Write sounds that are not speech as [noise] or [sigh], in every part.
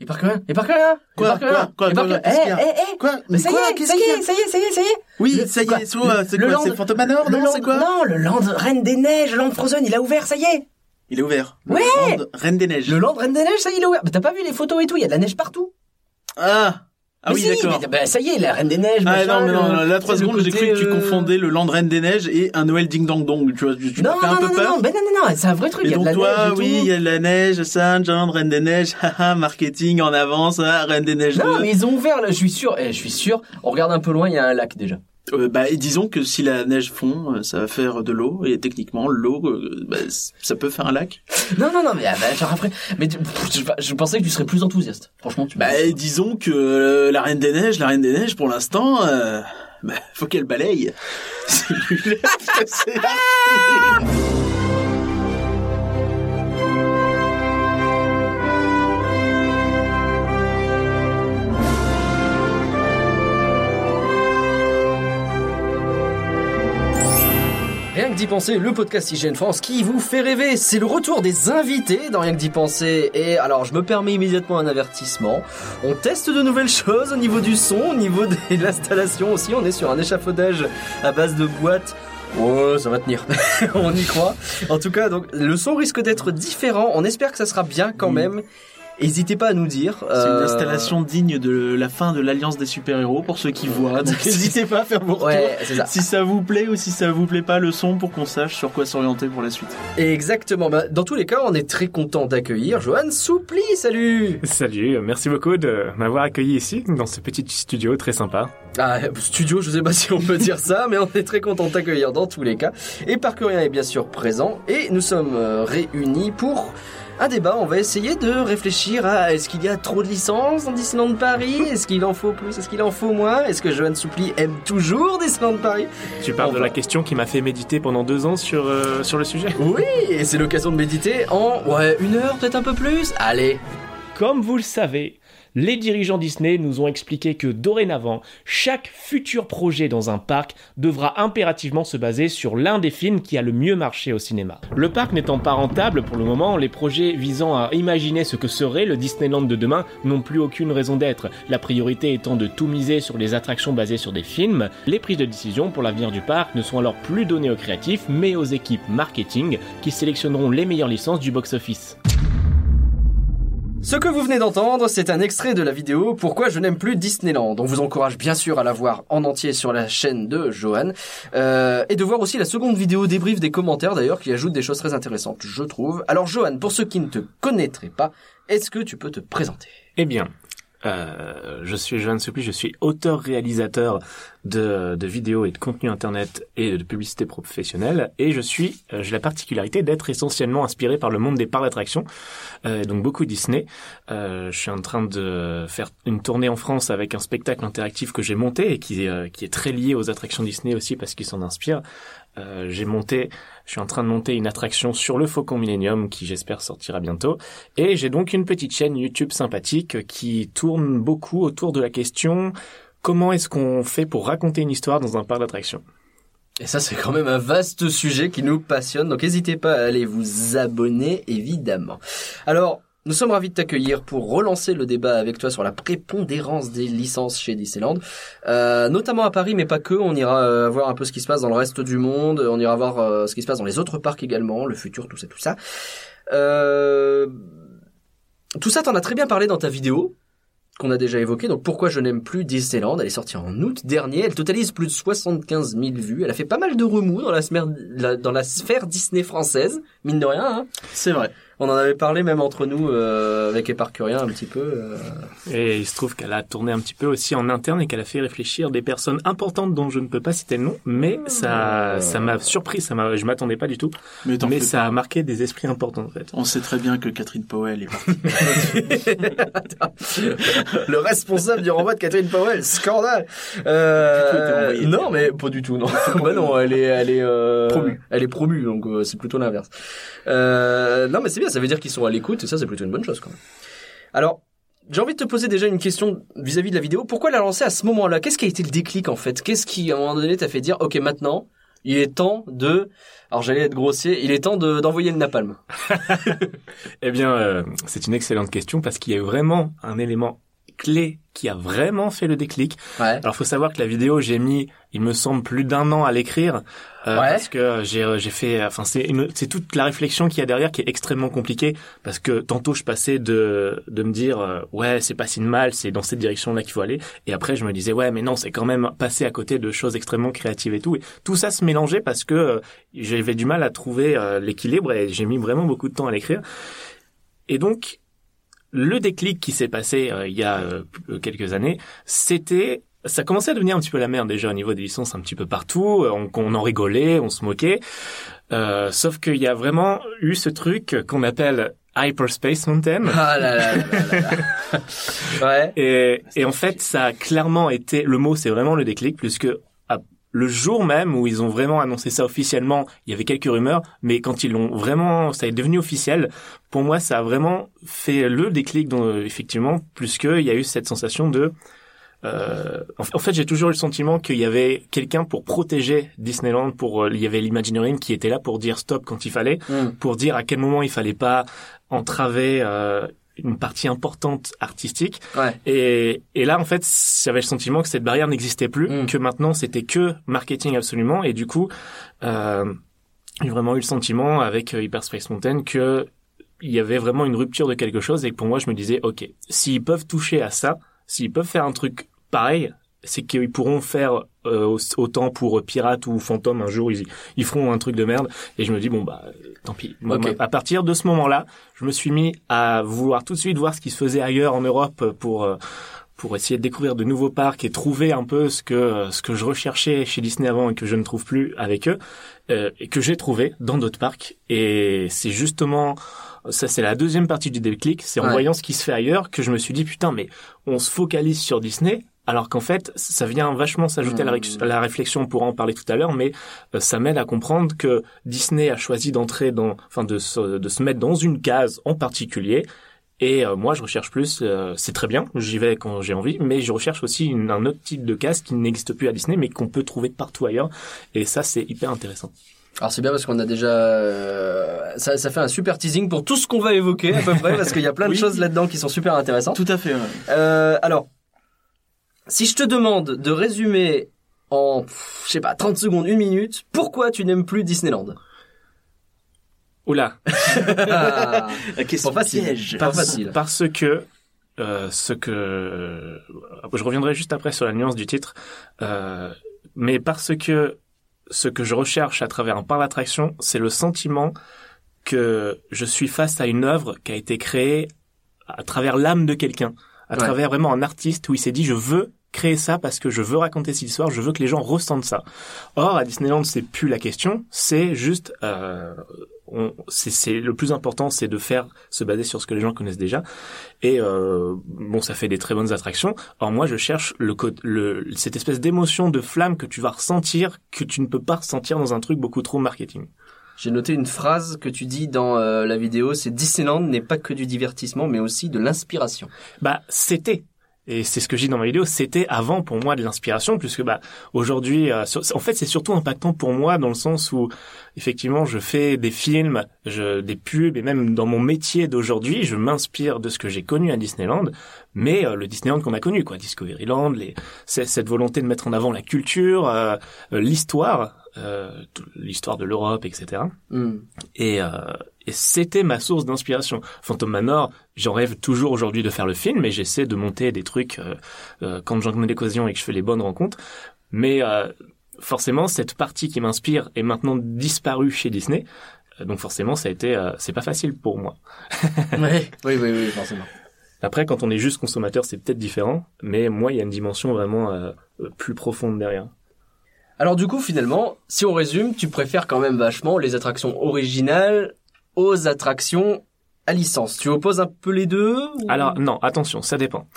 Il part que rien. Il part que rien. Il Quoi, quoi, quoi, Eh, eh, eh. Quoi Mais ça y est, ça y est, ça y est, ça y est, ça y est. Oui, ça y est, c'est quoi C'est Phantom Manor Non, c'est quoi Non, le land Reine des Neiges, le land Frozen, il a ouvert, ça y est. Il est ouvert. Le Ouais. land Reine des Neiges. Le land Reine des Neiges, ça y est, il a ouvert. Mais t'as pas vu les photos et tout, il y a de la neige partout. Ah Ah Mais oui, si, d'accord. mais- bah, ça y est, la Reine des Neiges, Ah machin, non, mais non, le- là, 3 c'est le secondes, j'ai cru que tu euh, confondais le land Reine des Neiges et un Noël Ding Dong Dong. Tu vois, tu, tu Non, non, un non, peu non, peur. non, non, non, non, c'est un vrai truc, il Et y a de donc la toi, neige et oui, il y a de la neige, ça, John, Reine des Neiges, [laughs] haha, marketing en avance, hein, Reine des Neiges Non, 2. mais ils ont ouvert, là, je suis sûr, eh, je suis sûr, on regarde un peu loin, il y a un lac déjà. Euh, bah, et disons que si la neige fond, euh, ça va faire de l'eau, et techniquement, l'eau, euh, bah, ça peut faire un lac. Non, non, non, mais ah, bah, genre après, mais tu- je, je pensais que tu serais plus enthousiaste. Franchement, tu. Bah, disons que euh, la Reine des Neiges, la Reine des Neiges, pour l'instant, euh, bah, faut qu'elle balaye. [laughs] C'est [laughs] [laughs] Rien que d'y penser, le podcast Hygiène France qui vous fait rêver, c'est le retour des invités dans Rien que d'y penser. Et alors, je me permets immédiatement un avertissement. On teste de nouvelles choses au niveau du son, au niveau de [laughs] l'installation aussi. On est sur un échafaudage à base de boîtes. Ouais, ça va tenir. [laughs] On y croit. En tout cas, donc le son risque d'être différent. On espère que ça sera bien quand même. N'hésitez pas à nous dire. C'est une euh, installation digne de la fin de l'Alliance des super-héros pour ceux qui voient. [laughs] N'hésitez pas à faire vos retours. Ouais, c'est ça. Si ça vous plaît ou si ça vous plaît pas le son pour qu'on sache sur quoi s'orienter pour la suite. Exactement. Bah, dans tous les cas, on est très content d'accueillir Johan Soupli. Salut. Salut, merci beaucoup de m'avoir accueilli ici, dans ce petit studio très sympa. Ah, studio, je sais pas [laughs] si on peut dire ça, mais on est très content de t'accueillir dans tous les cas. Et Parcurien est bien sûr présent, et nous sommes euh, réunis pour un débat. On va essayer de réfléchir à est-ce qu'il y a trop de licences dans Disneyland Paris? Est-ce qu'il en faut plus? Est-ce qu'il en faut moins? Est-ce que Johan Soupli aime toujours Disneyland Paris? Tu parles de la question qui m'a fait méditer pendant deux ans sur, euh, sur le sujet. Oui, et c'est l'occasion de méditer en, ouais, une heure, peut-être un peu plus? Allez. Comme vous le savez, les dirigeants Disney nous ont expliqué que dorénavant, chaque futur projet dans un parc devra impérativement se baser sur l'un des films qui a le mieux marché au cinéma. Le parc n'étant pas rentable pour le moment, les projets visant à imaginer ce que serait le Disneyland de demain n'ont plus aucune raison d'être. La priorité étant de tout miser sur les attractions basées sur des films, les prises de décision pour l'avenir du parc ne sont alors plus données aux créatifs mais aux équipes marketing qui sélectionneront les meilleures licences du box-office. Ce que vous venez d'entendre, c'est un extrait de la vidéo Pourquoi je n'aime plus Disneyland. On vous encourage bien sûr à la voir en entier sur la chaîne de Johan. Euh, et de voir aussi la seconde vidéo débrief des commentaires d'ailleurs qui ajoute des choses très intéressantes, je trouve. Alors Johan, pour ceux qui ne te connaîtraient pas, est-ce que tu peux te présenter? Eh bien, euh, je suis Johan Soupli, je suis auteur-réalisateur de, de vidéos et de contenu internet et de publicité professionnelle, et je suis, euh, j'ai la particularité d'être essentiellement inspiré par le monde des parcs d'attractions, euh, donc beaucoup Disney. Euh, je suis en train de faire une tournée en France avec un spectacle interactif que j'ai monté et qui, qui est très lié aux attractions Disney aussi parce qu'ils s'en inspirent. Euh, j'ai monté, je suis en train de monter une attraction sur le Faucon Millennium qui j'espère sortira bientôt. Et j'ai donc une petite chaîne YouTube sympathique qui tourne beaucoup autour de la question comment est-ce qu'on fait pour raconter une histoire dans un parc d'attractions? Et ça, c'est quand même un vaste sujet qui nous passionne, donc n'hésitez pas à aller vous abonner, évidemment. Alors, nous sommes ravis de t'accueillir pour relancer le débat avec toi sur la prépondérance des licences chez Disneyland, euh, notamment à Paris, mais pas que. On ira euh, voir un peu ce qui se passe dans le reste du monde, on ira voir euh, ce qui se passe dans les autres parcs également, le futur, tout ça, tout ça. Euh, tout ça, t'en as très bien parlé dans ta vidéo qu'on a déjà évoqué. Donc pourquoi je n'aime plus Disneyland? Elle est sortie en août dernier. Elle totalise plus de 75 000 vues. Elle a fait pas mal de remous dans la, sphère- dans la sphère Disney française, mine de rien. Hein. C'est vrai. On en avait parlé même entre nous euh, avec Éparcurien un petit peu. euh. Et il se trouve qu'elle a tourné un petit peu aussi en interne et qu'elle a fait réfléchir des personnes importantes dont je ne peux pas citer le nom, mais ça, ça m'a surpris, ça m'a, je m'attendais pas du tout, Mais mais ça a marqué des esprits importants en fait. On sait très bien que Catherine Powell est partie. [laughs] le responsable du renvoi de Catherine Powell, scandale. Euh, non, mais pas du tout. Non, bah non, elle est, elle est euh, Promue. Elle est promue, donc euh, c'est plutôt l'inverse. Euh, non, mais c'est bien. Ça veut dire qu'ils sont à l'écoute et ça, c'est plutôt une bonne chose quand même. Alors. J'ai envie de te poser déjà une question vis-à-vis de la vidéo. Pourquoi la lancer à ce moment-là? Qu'est-ce qui a été le déclic en fait? Qu'est-ce qui, à un moment donné, t'a fait dire, ok, maintenant, il est temps de, alors j'allais être grossier, il est temps de d'envoyer le napalm? [laughs] Eh bien, euh, c'est une excellente question parce qu'il y a vraiment un élément clé qui a vraiment fait le déclic. Ouais. Alors, faut savoir que la vidéo, j'ai mis, il me semble, plus d'un an à l'écrire euh, Ouais. parce que j'ai euh, j'ai fait, enfin, c'est c'est toute la réflexion qu'il y a derrière qui est extrêmement compliquée parce que tantôt je passais de de me dire euh, ouais c'est pas si mal, c'est dans cette direction-là qu'il faut aller, et après je me disais ouais mais non c'est quand même passé à côté de choses extrêmement créatives et tout, et tout ça se mélangeait parce que euh, j'avais du mal à trouver l'équilibre et j'ai mis vraiment beaucoup de temps à l'écrire. Et donc, le déclic qui s'est passé euh, il y a euh, p- quelques années, c'était ça commençait à devenir un petit peu la merde déjà au niveau des licences un petit peu partout. euh, On, on en rigolait, on se moquait. Euh, sauf qu'il y a vraiment eu ce truc qu'on appelle Hyperspace Mountain. Ah là là là là là. [laughs] ouais. Et, et en fait, ça a clairement été, le mot c'est vraiment le déclic, puisque le jour même où ils ont vraiment annoncé ça officiellement, il y avait quelques rumeurs, mais quand ils l'ont vraiment, ça est devenu officiel, pour moi ça a vraiment fait le déclic, dont, euh, effectivement, plus qu'il y a eu cette sensation de... Euh, en fait, j'ai toujours eu le sentiment qu'il y avait quelqu'un pour protéger Disneyland, pour euh, il y avait l'Imagineering qui était là pour dire stop quand il fallait, Hmm. pour dire à quel moment il fallait pas entraver euh, une partie importante artistique. Ouais. Et, et là, en fait, j'avais le sentiment que cette barrière n'existait plus, Mm. que maintenant c'était que marketing absolument. Et du coup, euh, j'ai vraiment eu le sentiment avec euh, Hyperspace Mountain que il y avait vraiment une rupture de quelque chose et que pour moi, je me disais, ok, s'ils peuvent toucher à ça, s'ils peuvent faire un truc pareil, c'est qu'ils pourront faire euh, au- autant pour Pirate ou Phantom un jour, ils, ils feront un truc de merde. Et je me dis bon bah tant pis. Moi, à partir de ce moment-là, je me suis mis à vouloir tout de suite voir ce qui se faisait ailleurs en Europe pour euh, pour essayer de découvrir de nouveaux parcs et trouver un peu ce que ce que je recherchais chez Disney avant et que je ne trouve plus avec eux euh, et que j'ai trouvé dans d'autres parcs. Et c'est justement ça, c'est la deuxième partie du déclic. C'est en Ouais. voyant ce qui se fait ailleurs que je me suis dit putain mais on se focalise sur Disney. Alors qu'en fait, ça vient vachement s'ajouter à, la ré- à la réflexion, on pourra en parler tout à l'heure, mais euh, ça m'aide à comprendre que Disney a choisi d'entrer dans, enfin de se, de se mettre dans une case en particulier. Et euh, moi, je recherche plus. euh, c'est très bien, j'y vais quand j'ai envie, mais je recherche aussi une- un autre type de case qui n'existe plus à Disney, mais qu'on peut trouver partout ailleurs. Et ça, c'est hyper intéressant. Alors c'est bien parce qu'on a déjà, euh, ça, ça fait un super teasing pour tout ce qu'on va évoquer à peu près parce qu'il y a plein de [laughs] Oui. choses là-dedans qui sont super intéressantes. Tout à fait. ouais. Euh, alors, si je te demande de résumer en, je sais pas, 30 secondes, une minute, pourquoi tu n'aimes plus Disneyland? Oula, [laughs] La question Pas facile. piège. Pas parce, facile. parce que euh, ce que je reviendrai juste après sur la nuance du titre, euh, mais parce que ce que je recherche à travers un parc d'attraction, c'est le sentiment que je suis face à une œuvre qui a été créée à travers l'âme de quelqu'un, à Ouais. travers vraiment un artiste où il s'est dit je veux créer ça parce que je veux raconter cette histoire, je veux que les gens ressentent ça. Or à Disneyland c'est plus la question, c'est juste euh, on- c'est c'est- le plus important c'est de faire se baser sur ce que les gens connaissent déjà et euh, bon ça fait des très bonnes attractions. Or moi je cherche le, le cette espèce d'émotion de flamme que tu vas ressentir que tu ne peux pas ressentir dans un truc beaucoup trop marketing. J'ai noté une phrase que tu dis dans euh, la vidéo, c'est Disneyland n'est pas que du divertissement, mais aussi de l'inspiration. Bah, c'était. Et c'est ce que je dis dans ma vidéo, c'était avant pour moi de l'inspiration, puisque bah aujourd'hui, euh, sur- en fait, c'est surtout impactant pour moi dans le sens où effectivement, je fais des films, je, des pubs, et même dans mon métier d'aujourd'hui, je m'inspire de ce que j'ai connu à Disneyland, mais euh, le Disneyland qu'on a connu, quoi, Discoveryland, les, cette volonté de mettre en avant la culture, euh, l'histoire, euh, l'histoire de l'Europe, etc. Hmm. Et, euh, et c'était ma source d'inspiration. Phantom Manor, j'en rêve toujours aujourd'hui de faire le film, et j'essaie de monter des trucs euh, euh, quand j'en ai l'occasion et que je fais les bonnes rencontres. Mais euh, forcément, cette partie qui m'inspire est maintenant disparue chez Disney. Euh, Donc forcément, ça a été, euh, c'est pas facile pour moi. [laughs] oui, oui, oui, oui, forcément. Après, quand on est juste consommateur, c'est peut-être différent, mais moi, il y a une dimension vraiment plus profonde derrière. Alors du coup, finalement, si on résume, tu préfères quand même vachement les attractions originales aux attractions à licence. Tu opposes un peu les deux ou- Alors non, attention, ça dépend.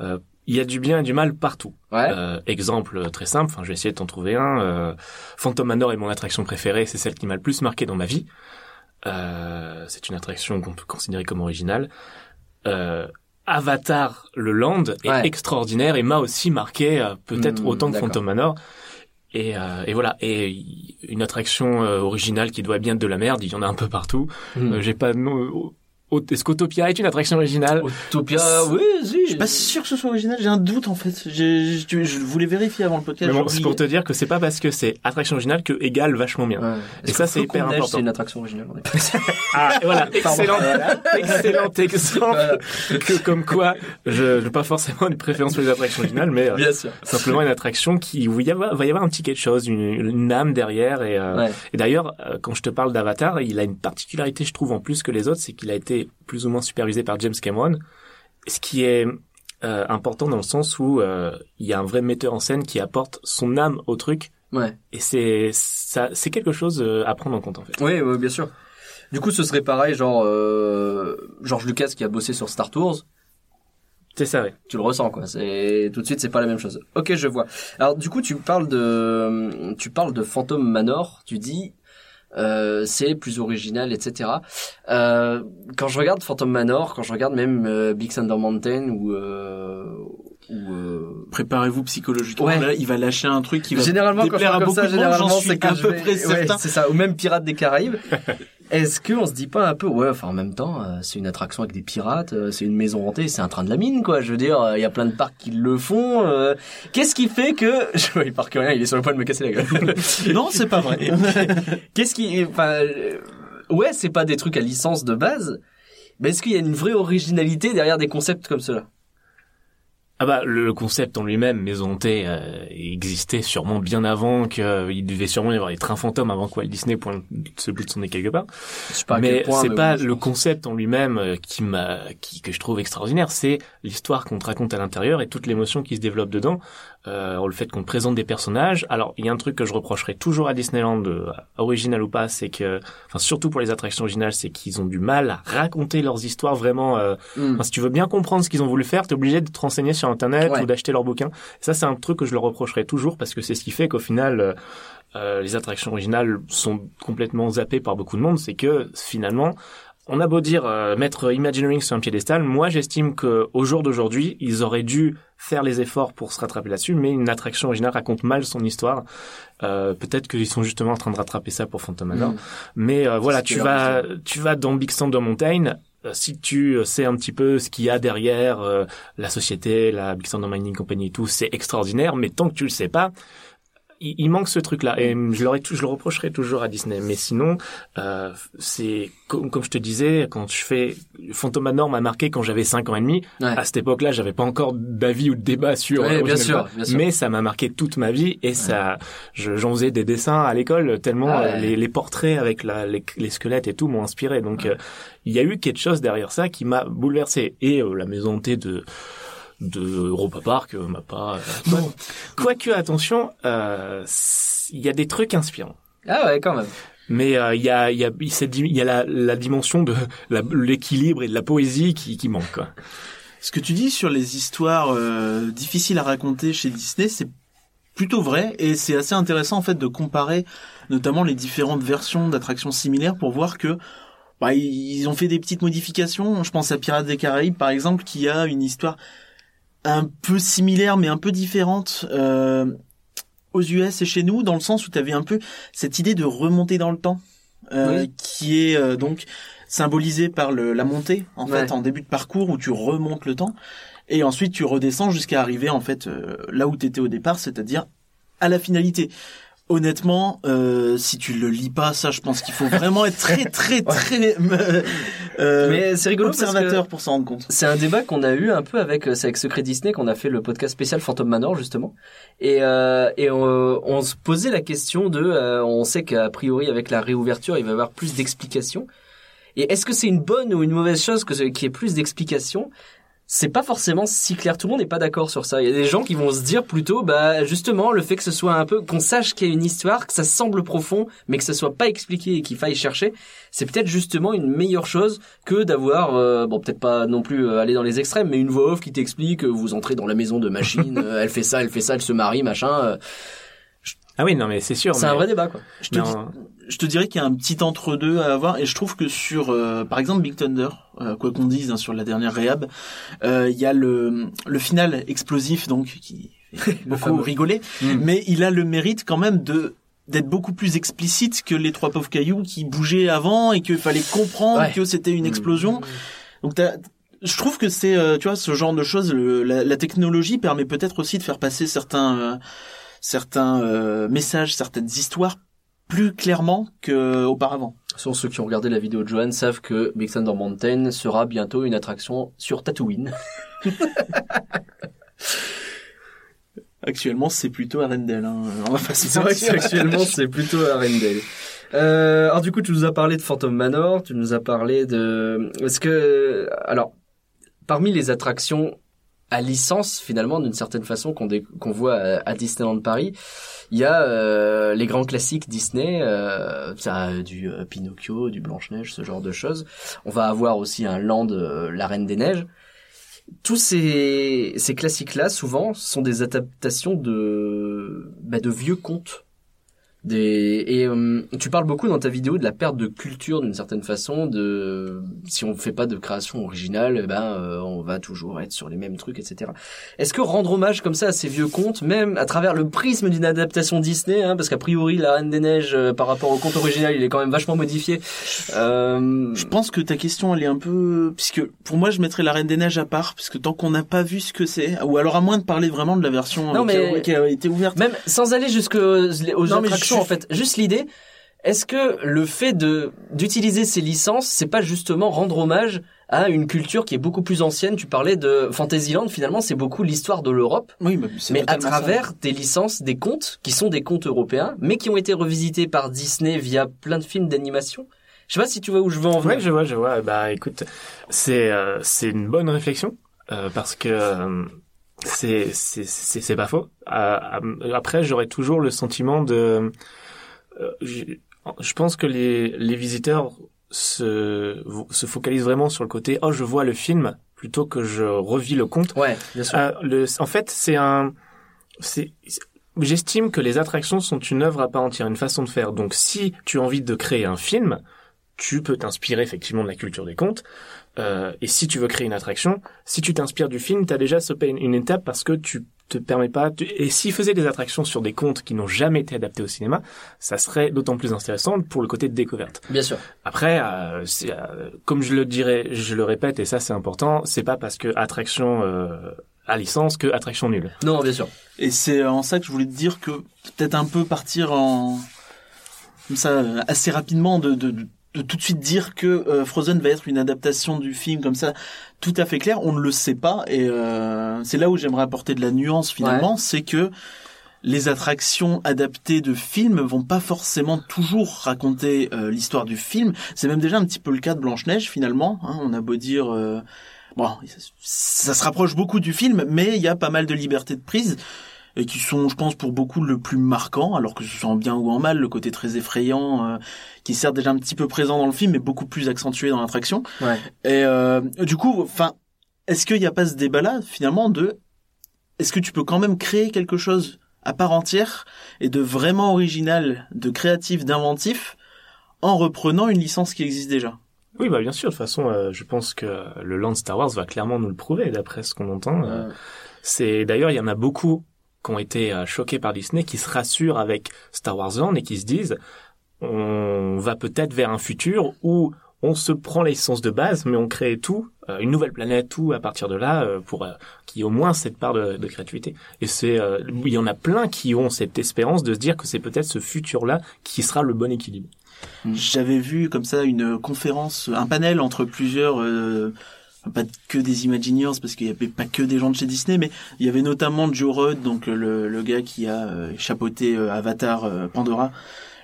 Euh, Il y a du bien et du mal partout. ouais. Euh, exemple très simple, enfin, je vais essayer de t'en trouver un. Euh, Phantom Manor est mon attraction préférée, c'est celle qui m'a le plus marqué dans ma vie. Euh, c'est une attraction qu'on peut considérer comme originale. Euh, Avatar, le land, est Ouais. extraordinaire et m'a aussi marqué, euh, peut-être Hmm, autant que. Phantom Manor. Et, euh, et voilà. Et une attraction euh, originale qui doit bien être de la merde, il y en a un peu partout. Hmm. Euh, J'ai pas Est-ce qu'Autopia est une attraction originale Utopia, oui, si. Je suis pas si sûr que ce soit original, j'ai un doute en fait. Je, je voulais vérifier avant le podcast. Mais bon, c'est pour te dire que c'est pas parce que c'est attraction originale que égale vachement bien. Ouais. Et ça, c'est hyper important. C'est une attraction originale. on est [laughs] Ah, voilà, excellent, excellent exemple Voilà. que comme quoi je n'ai pas forcément une préférence pour les attractions originales, mais euh, Bien sûr. simplement une attraction qui où il y va y avoir un petit quelque chose, une, une âme derrière. Et, euh, Ouais. et d'ailleurs, euh, quand je te parle d'Avatar, il a une particularité, je trouve, en plus que les autres, c'est qu'il a été plus ou moins supervisé par James Cameron, ce qui est euh, important dans le sens où euh, il y a un vrai metteur en scène qui apporte son âme au truc. Ouais. Et c'est ça, c'est quelque chose euh, à prendre en compte en fait. Oui, bien sûr. Du coup, ce serait pareil, genre euh, George Lucas qui a bossé sur Star Tours. C'est ça. Tu le ressens, quoi. C'est tout de suite, c'est pas la même chose. Ok, je vois. Alors, du coup, tu parles de, tu parles de Phantom Manor. Tu dis, euh, c'est plus original, etc. Euh, quand je regarde Phantom Manor, quand je regarde même euh, Big Thunder Mountain ou euh, ou euh, Préparez-vous psychologiquement. Ouais. Là, il va lâcher un truc qui va généralement quand je parle comme ça, généralement c'est que à je peu vais- près [laughs] ouais, c'est ça, ou même Pirates des Caraïbes. [laughs] Est-ce que on se dit pas un peu, ouais, enfin en même temps, euh, c'est une attraction avec des pirates, euh, c'est une maison hantée, c'est un train de la mine, quoi. Je veux dire, il y a plein de parcs qui le font. euh, Qu'est-ce qui fait que, [laughs] je vois, il part que rien, il est sur le point de me casser la gueule. [laughs] non, c'est pas vrai. [laughs] Qu'est-ce qui, enfin, euh, ouais, c'est pas des trucs à licence de base, mais est-ce qu'il y a une vraie originalité derrière des concepts comme cela? Ah bah le concept en lui-même, Maison hantée, euh, existait sûrement bien avant qu'il devait sûrement y avoir les trains fantômes avant que Walt Disney pointe ce bout de son nez quelque part. Je sais pas mais c'est pas bon, le concept en lui-même euh, qui m'a, qui que je trouve extraordinaire, c'est l'histoire qu'on te raconte à l'intérieur et toute l'émotion qui se développe dedans. Euh, le fait qu'on te présente des personnages. Alors il y a un truc que je reprocherai toujours à Disneyland, euh, original ou pas, c'est que, enfin surtout pour les attractions originales, c'est qu'ils ont du mal à raconter leurs histoires vraiment. euh. Enfin, si tu veux bien comprendre ce qu'ils ont voulu faire, t'es obligé de te renseigner sur Internet Ouais. ou d'acheter leurs bouquins. Ça, c'est un truc que je leur reprocherai toujours parce que c'est ce qui fait qu'au final, euh, euh, les attractions originales sont complètement zappées par beaucoup de monde. C'est que finalement, on a beau dire euh, mettre Imagineering sur un piédestal, moi j'estime que au jour d'aujourd'hui, ils auraient dû faire les efforts pour se rattraper là-dessus, mais une attraction originale raconte mal son histoire. Euh, Peut-être qu'ils sont justement en train de rattraper ça pour Phantom Manor. Hmm. Mais euh, voilà, tu vas, tu vas dans Big Thunder Mountain. euh, Si tu euh, sais un petit peu ce qu'il y a derrière euh, la société, la Big Thunder Mining Company et tout, c'est extraordinaire. Mais tant que tu le sais pas, il, il manque ce truc-là. Et je, le reprocherai toujours à Disney. Mais sinon, euh, c'est comme, comme je te disais, quand je fais Phantom Manor m'a marqué quand j'avais 5 ans et demi. Ouais. À cette époque-là, j'avais pas encore d'avis ou de débat sur. Ouais, euh, bien sûr, bien sûr. Mais ça m'a marqué toute ma vie et ça, je- j'en faisais des dessins à l'école tellement Ah euh, les, les portraits avec la, les, les squelettes et tout m'ont inspiré. Donc euh, il y a eu quelque chose derrière ça qui m'a bouleversé et euh, la maison hantée de de Europa Park euh, m'a pas. euh, Non. Quoique attention, euh, il y a des trucs inspirants. Ah ouais, quand même. Mais euh, il y a il y a cette dim- il y a la, la dimension de l'équilibre et de la poésie qui, qui manque. Quoi. Ce que tu dis sur les histoires euh, difficiles à raconter chez Disney, c'est plutôt vrai et c'est assez intéressant en fait de comparer notamment les différentes versions d'attractions similaires pour voir que bah, ils ont fait des petites modifications. Je pense à Pirates des Caraïbes par exemple qui a une histoire un peu similaire mais un peu différente euh, aux US et chez nous dans le sens où tu avais un peu cette idée de remonter dans le temps euh, Oui. qui est euh, donc symbolisée par le, la montée en Ouais. fait en début de parcours où tu remontes le temps et ensuite tu redescends jusqu'à arriver en fait euh, là où tu étais au départ c'est-à-dire à la finalité honnêtement euh, si tu le lis pas ça je pense qu'il faut vraiment être très très [laughs] très euh, euh, Mais c'est rigolo parce que- observateur pour s'en rendre compte C'est un débat qu'on a eu un peu avec, euh, c'est avec Secret Disney qu'on a fait le podcast spécial Phantom Manor justement. Et, euh, et on, on se posait la question de, euh, on sait qu'a priori avec la réouverture il va y avoir plus d'explications. Et est-ce que c'est une bonne ou une mauvaise chose que qu'il y ait plus d'explications? C'est pas forcément si clair. Tout le monde n'est pas d'accord sur ça. Il y a des gens qui vont se dire plutôt, bah justement, le fait que ce soit un peu, qu'on sache qu'il y a une histoire, que ça semble profond, mais que ça soit pas expliqué et qu'il faille chercher, c'est peut-être justement une meilleure chose que d'avoir, euh, bon peut-être pas non plus euh, aller dans les extrêmes, mais une voix off qui t'explique, euh, vous entrez dans la maison de machine, [laughs] elle fait ça, elle fait ça, elle se marie, machin. euh, Ah oui non mais c'est sûr. c'est mais- un vrai débat quoi. je te mais dis en- je te dirais qu'il y a un petit entre-deux à avoir et je trouve que sur euh, par exemple Big Thunder euh, quoi qu'on dise hein, sur la dernière réhab euh, il y a le le final explosif donc qui [laughs] beaucoup fameux. rigolé, Mm. mais il a le mérite quand même de d'être beaucoup plus explicite que les trois pauvres cailloux qui bougeaient avant et qu'il fallait comprendre Ouais. que c'était une Mm. explosion. Donc t'as- je trouve que c'est euh, tu vois ce genre de choses le- la, la technologie permet peut-être aussi de faire passer certains euh, certains euh, messages, certaines histoires plus clairement qu'auparavant. Sur ceux qui ont regardé la vidéo de Johan savent que Big Thunder Mountain sera bientôt une attraction sur Tatooine. [laughs] Actuellement, c'est plutôt Arendelle. Hein. [laughs] On va pas se C'est vrai que mentir. actuellement c'est plutôt Arendelle. Euh, alors du coup tu nous as parlé de Phantom Manor, tu nous as parlé de... Est-ce que... Alors, parmi les attractions à licence finalement d'une certaine façon qu'on qu'on voit à, Disneyland Paris, il y a euh, les grands classiques Disney, euh, du euh, Pinocchio, du Blanche-Neige, ce genre de choses. On va avoir aussi un land, euh, la Reine des Neiges. Tous ces, ces classiques-là, souvent, sont des adaptations de, bah, de vieux contes. Des, et euh, tu parles beaucoup dans ta vidéo de la perte de culture d'une certaine façon, de si on fait pas de création originale, eh ben euh, on va toujours être sur les mêmes trucs, etc. Est-ce que rendre hommage comme ça à ces vieux contes, même à travers le prisme d'une adaptation Disney, hein, parce qu'a priori la Reine des Neiges euh, par rapport au conte original, il est quand même vachement modifié. Euh, Je pense que ta question elle est un peu puisque pour moi je mettrais la Reine des Neiges à part puisque tant qu'on n'a pas vu ce que c'est ou alors à moins de parler vraiment de la version Non, euh, qui, a, mais- qui a été ouverte. Même sans aller jusque aux Non, attractions, en fait, juste l'idée. Est-ce que le fait de d'utiliser ces licences, c'est pas justement rendre hommage à une culture qui est beaucoup plus ancienne? Tu parlais de Fantasyland, finalement, c'est beaucoup l'histoire de l'Europe, Oui, mais, mais à ça. travers des licences, des contes qui sont des contes européens, mais qui ont été revisités par Disney via plein de films d'animation. Je sais pas si tu vois où je veux en venir. Ouais, je vois, je vois. Bah, écoute, c'est euh, c'est une bonne réflexion euh, parce que euh, c'est c'est c'est pas faux. Euh, euh, après, j'aurais toujours le sentiment de. euh, je pense que les les visiteurs se se focalisent vraiment sur le côté oh je vois le film plutôt que je revis le conte. Ouais, bien sûr. Euh, le, en fait, c'est un, c'est, j'estime que les attractions sont une œuvre à part entière, une façon de faire. Donc, si tu as envie de créer un film, tu peux t'inspirer effectivement de la culture des contes. Euh, et si tu veux créer une attraction, si tu t'inspires du film, tu as déjà sauté une, étape parce que tu te permets pas. tu- et s'ils faisaient des attractions sur des contes qui n'ont jamais été adaptés au cinéma, ça serait d'autant plus intéressant pour le côté de découverte. Bien sûr. Après, euh, c'est, euh, comme je le dirais, je le répète, et ça c'est important, c'est pas parce que attraction euh, à licence que attraction nulle. Non, bien sûr. Et c'est en ça que je voulais te dire que peut-être un peu partir en comme ça euh, assez rapidement de, de, de, de tout de suite dire que euh, Frozen va être une adaptation du film comme ça tout à fait clair. On ne le sait pas et euh, c'est là où j'aimerais apporter de la nuance finalement, c'est que les attractions adaptées de films vont pas forcément toujours raconter euh, l'histoire du film. C'est même déjà un petit peu le cas de Blanche Neige finalement. hein. on a beau dire euh, bon, ça se rapproche beaucoup du film, mais il y a pas mal de liberté de prise et qui sont, je pense, pour beaucoup le plus marquant, alors que ce soit en bien ou en mal, le côté très effrayant, euh, qui est certes déjà un petit peu présent dans le film, mais beaucoup plus accentué dans l'attraction. Ouais. Et euh, du coup, enfin, est-ce qu'il n'y a pas ce débat-là, finalement, de est-ce que tu peux quand même créer quelque chose à part entière et de vraiment original, de créatif, d'inventif, en reprenant une licence qui existe déjà? Oui, bah bien sûr. De toute façon, euh, je pense que le land Star Wars va clairement nous le prouver, d'après ce qu'on entend. Euh, C'est d'ailleurs, il y en a beaucoup qui ont été euh, choqués par Disney, qui se rassurent avec Star Wars Land et qui se disent, on va peut-être vers un futur où on se prend les licences de base, mais on crée tout, euh, une nouvelle planète, tout à partir de là, euh, pour euh, qu'il y ait au moins cette part de, de créativité. Et c'est, euh, il y en a plein qui ont cette espérance de se dire que c'est peut-être ce futur-là qui sera le bon équilibre. J'avais vu comme ça une conférence, un panel entre plusieurs, euh, pas que des Imagineers parce qu'il y avait pas que des gens de chez Disney, mais il y avait notamment Joe Rudd, donc le, le gars qui a euh, chapeauté euh, Avatar euh, Pandora,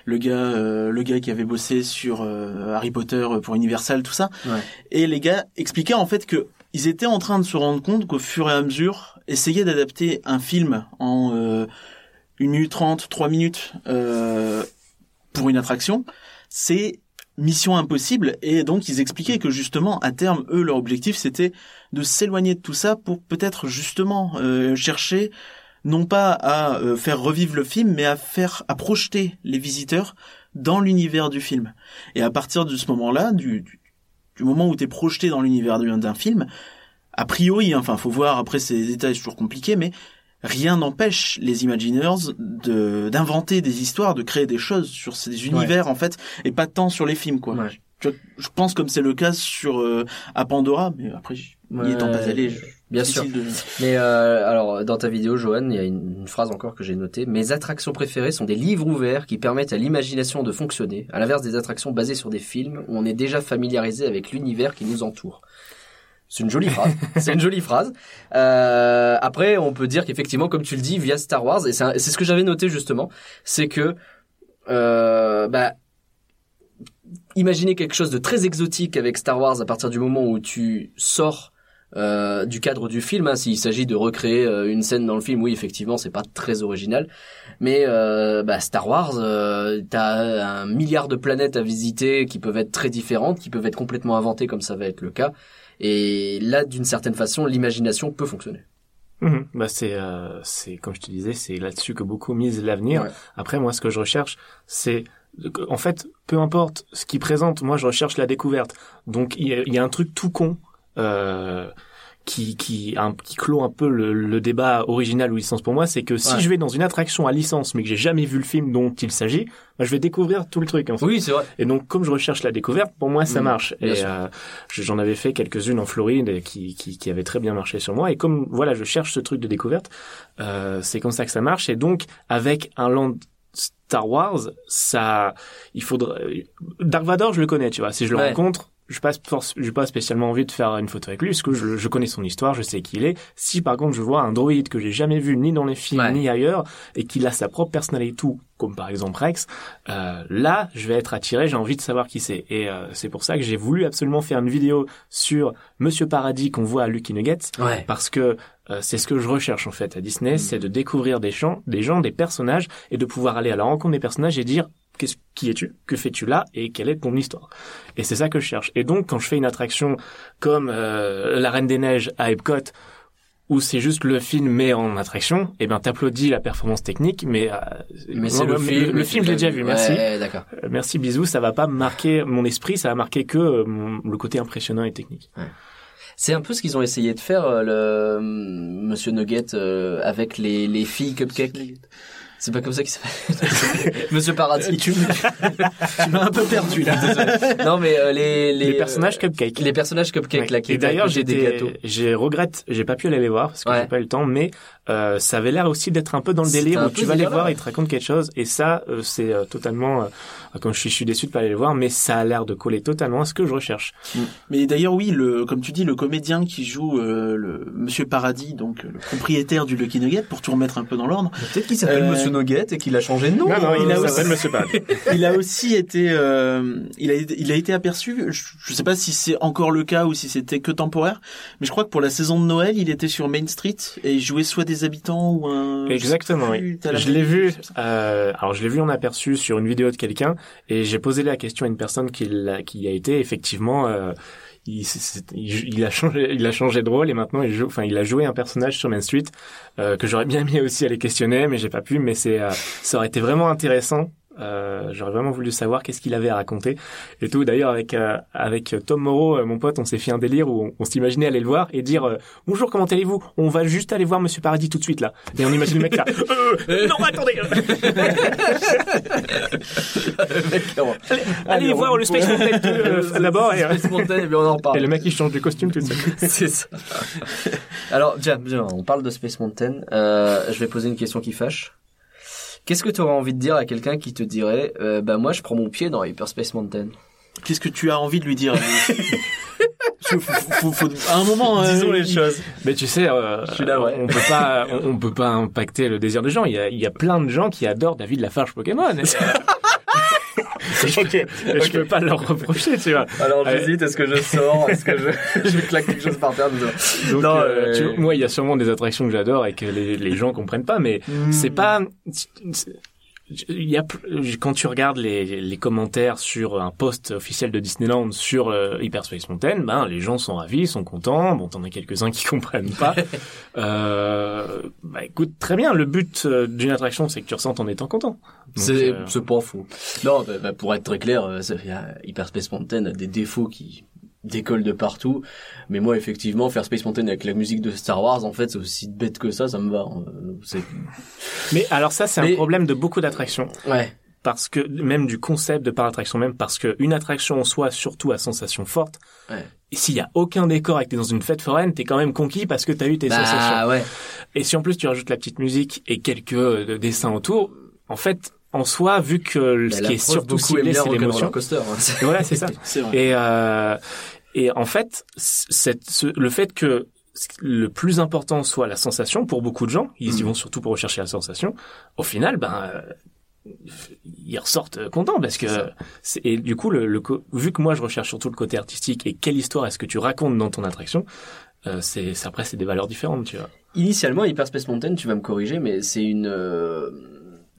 le gars, euh, le gars qui avait bossé sur euh, Harry Potter pour Universal, tout ça. Ouais. Et les gars expliquaient en fait que ils étaient en train de se rendre compte qu'au fur et à mesure, essayer d'adapter un film en euh, une minute trente, trois minutes euh, pour une attraction, c'est mission impossible et donc ils expliquaient que justement à terme eux leur objectif c'était de s'éloigner de tout ça pour peut-être justement euh, chercher non pas à euh, faire revivre le film mais à faire à projeter les visiteurs dans l'univers du film. Et à partir de ce moment-là du, du, du moment où tu es projeté dans l'univers d'un film a priori hein, enfin faut voir après ces détails c'est toujours compliqué mais rien n'empêche les Imagineers de d'inventer des histoires, de créer des choses sur ces univers en fait, et pas tant sur les films quoi. Ouais. Je, je pense comme c'est le cas sur euh, à Pandora, mais après j'y y étant pas allé, je- Bien de- Mais euh, alors, dans ta vidéo, Johan, il y a une, une phrase encore que j'ai notée. Mes attractions préférées sont des livres ouverts qui permettent à l'imagination de fonctionner, à l'inverse des attractions basées sur des films où on est déjà familiarisé avec l'univers qui nous entoure. C'est une jolie phrase. [laughs] c'est une jolie phrase. Euh, après, on peut dire qu'effectivement, comme tu le dis, via Star Wars, et c'est ce que j'avais noté justement, c'est que euh, bah, imaginer quelque chose de très exotique avec Star Wars à partir du moment où tu sors euh, du cadre du film. Hein, S'il s'agit de recréer euh, une scène dans le film, oui, effectivement, c'est pas très original. Mais euh, bah, Star Wars, t'as un milliard de planètes à visiter qui peuvent être très différentes, qui peuvent être complètement inventées comme ça va être le cas. Et là, d'une certaine façon, l'imagination peut fonctionner. Mhm. Bah c'est euh, c'est comme je te disais, c'est là-dessus que beaucoup misent l'avenir. Ouais. Après moi ce que je recherche c'est en fait peu importe ce qui présente, moi je recherche la découverte. Donc il y y a un truc tout con euh, qui qui un, qui clôt un peu le, le débat original ou licence pour moi, c'est que si Ouais. je vais dans une attraction à licence mais que j'ai jamais vu le film dont il s'agit, bah, je vais découvrir tout le truc en fait. Oui, c'est vrai. Et donc, comme je recherche la découverte, pour moi, ça Mhm, marche. Et euh, je- j'en avais fait quelques-unes en Floride qui, qui, qui avaient très bien marché sur moi. Et comme voilà, je cherche ce truc de découverte, euh, c'est comme ça que ça marche. Et donc, avec un land Star Wars, ça, il faudrait. Dark Vador, je le connais, tu vois. Si je le Ouais. rencontre. Je passe, j'ai pas spécialement envie de faire une photo avec lui parce que je, je connais son histoire, je sais qui il est. Si par contre je vois un droïde que j'ai jamais vu ni dans les films Ouais. ni ailleurs et qu'il a sa propre personnalité, tout comme par exemple Rex, euh, là, je vais être attiré, j'ai envie de savoir qui c'est. Et euh, c'est pour ça que j'ai voulu absolument faire une vidéo sur Monsieur Paradis qu'on voit à Lucky Nuggets, Ouais. parce que euh, c'est ce que je recherche en fait à Disney, Mm. c'est de découvrir des gens, des gens, des personnages, et de pouvoir aller à la rencontre des personnages et dire qu'est-ce, qui es-tu, que fais-tu là, et quelle est ton histoire? Et c'est ça que je cherche. Et donc, quand je fais une attraction comme euh, La Reine des Neiges à Epcot, où c'est juste le film mais en attraction, eh ben t'applaudis la performance technique, mais euh, Mais c'est moi, le film. Le, film, je l'ai déjà vu. Merci. Ouais, d'accord. Euh, Merci, bisous. Ça va pas marquer mon esprit, ça va marquer que euh, mon- le côté impressionnant et technique. C'est un peu ce qu'ils ont essayé de faire, euh, le euh, Monsieur Nugget, euh, avec les, les filles cupcake. C'est pas comme ça qu'il s'appelle. [laughs] Monsieur Paradis. tu, m'as un peu perdu là. non, mais euh, les, les, Les, personnages euh, cupcake. les personnages cupcake Ouais. là qui et d'ailleurs, côté des gâteaux. j'ai regrette, j'ai pas pu aller les voir parce que Ouais. j'ai pas eu le temps, mais euh, ça avait l'air aussi d'être un peu dans le délire où tu vas les voir, ils te racontent quelque chose et ça, euh, c'est euh, totalement. Euh, quand je suis, je suis déçu de pas aller les voir, mais ça a l'air de coller totalement à ce que je recherche. Mais d'ailleurs, oui, le, comme tu dis, le comédien qui joue euh, le Monsieur Paradis, donc euh, le propriétaire du Lucky Nugget, pour tout remettre un peu dans l'ordre, Peut-être qu'il s'appelle Euh, Monsieur Nugget et qu'il a changé de nom. non, non, il s'appelle Monsieur Paradis. [laughs] il a aussi été, euh, il a, il a été aperçu. Je, je sais pas si c'est encore le cas ou si c'était que temporaire, mais je crois que pour la saison de Noël, il était sur Main Street et il jouait soit des habitants ou un. Exactement, je oui. Je l'ai vu. Euh, alors je l'ai vu en aperçu sur une vidéo de quelqu'un et j'ai posé la question à une personne qui, l'a- qui a été effectivement. Euh, il, il, il a changé, il a changé de rôle et maintenant il joue, enfin il a joué un personnage sur Main Street euh, que j'aurais bien aimé aussi aller questionner, mais j'ai pas pu. Mais c'est, euh, ça aurait été vraiment intéressant. Euh, j'aurais vraiment voulu savoir qu'est-ce qu'il avait à raconter et tout. D'ailleurs avec euh, avec Tom Moreau, euh, mon pote, on s'est fait un délire où on, on s'imaginait aller le voir et dire euh, bonjour comment allez-vous? On va juste aller voir Monsieur Paradis tout de suite là. Et on imagine le mec là. [laughs] Euh, non attendez. [laughs] Allez voir le Space Mountain euh, [laughs] d'abord et, et puis on en reparle. et le mec il change de costume tout de suite. C'est ça. Alors, tiens, bien, on parle de Space Mountain. Euh, je vais poser une question qui fâche. Qu'est-ce que tu aurais envie de dire à quelqu'un qui te dirait, euh, bah moi je prends mon pied dans Hyperspace Mountain? Qu'est-ce que tu as envie de lui dire Parce [laughs] que faut, faut- faut- à un moment, euh, Disons les il- choses. Mais tu sais, euh, Je suis là, ouais. on peut pas, on, on peut pas impacter le désir des gens. Il y a, il y a plein de gens qui adorent David Lafarge Pokémon. [laughs] Et, [laughs] ok. et je peux pas leur reprocher, tu vois. Alors j'hésite, est-ce que je sors, est-ce que je, [laughs] je vais claquer quelque chose par terre. Donc, Non, euh, euh, tu vois, moi, il y a sûrement des attractions que j'adore et que les, les gens comprennent pas, mais c'est pas. Il y a quand tu regardes les, les commentaires sur un post officiel de Disneyland sur euh, Hyperspace Mountain, ben les gens sont ravis, sont contents. Bon, t'en as quelques-uns qui [laughs] comprennent pas. euh, bah écoute, très bien. Le but euh, d'une attraction, c'est que tu ressentes en étant content. C'est euh, pas faux. Non, bah, bah, pour être très clair, euh, ça- y a Hyperspace Mountain a des défauts qui décolle de partout. Mais moi, effectivement, faire Space Mountain avec la musique de Star Wars, en fait, c'est aussi bête que ça, ça me va. Euh, c'est- [laughs] Mais alors ça, c'est Mais- un problème de beaucoup d'attractions. Ouais. Parce que, même du concept de par attraction même, parce que une attraction en soi, surtout à sensation forte, Ouais. s'il y a aucun décor et que t'es dans une fête foraine, t'es quand même conquis parce que t'as eu tes sensations. Bah ouais. Et si en plus tu rajoutes la petite musique et quelques euh, dessins autour, en fait, en soi, vu que Bah, ce qui est surtout ciblé, c'est l'émotion. Coaster. hein. C'est- Voilà, c'est ça. [laughs] C'est vrai. Et, euh, et en fait, cette, ce- le fait que le plus important soit la sensation pour beaucoup de gens, ils y Mhm. vont surtout pour rechercher la sensation. Au final, ben, euh, ils ressortent contents parce que et du coup, le, le vu que moi je recherche surtout le côté artistique et quelle histoire est-ce que tu racontes dans ton attraction, euh, c'est c'est- après c'est des valeurs différentes, tu vois. Initialement, Hyperspace Mountain, tu vas me corriger, mais c'est une, euh,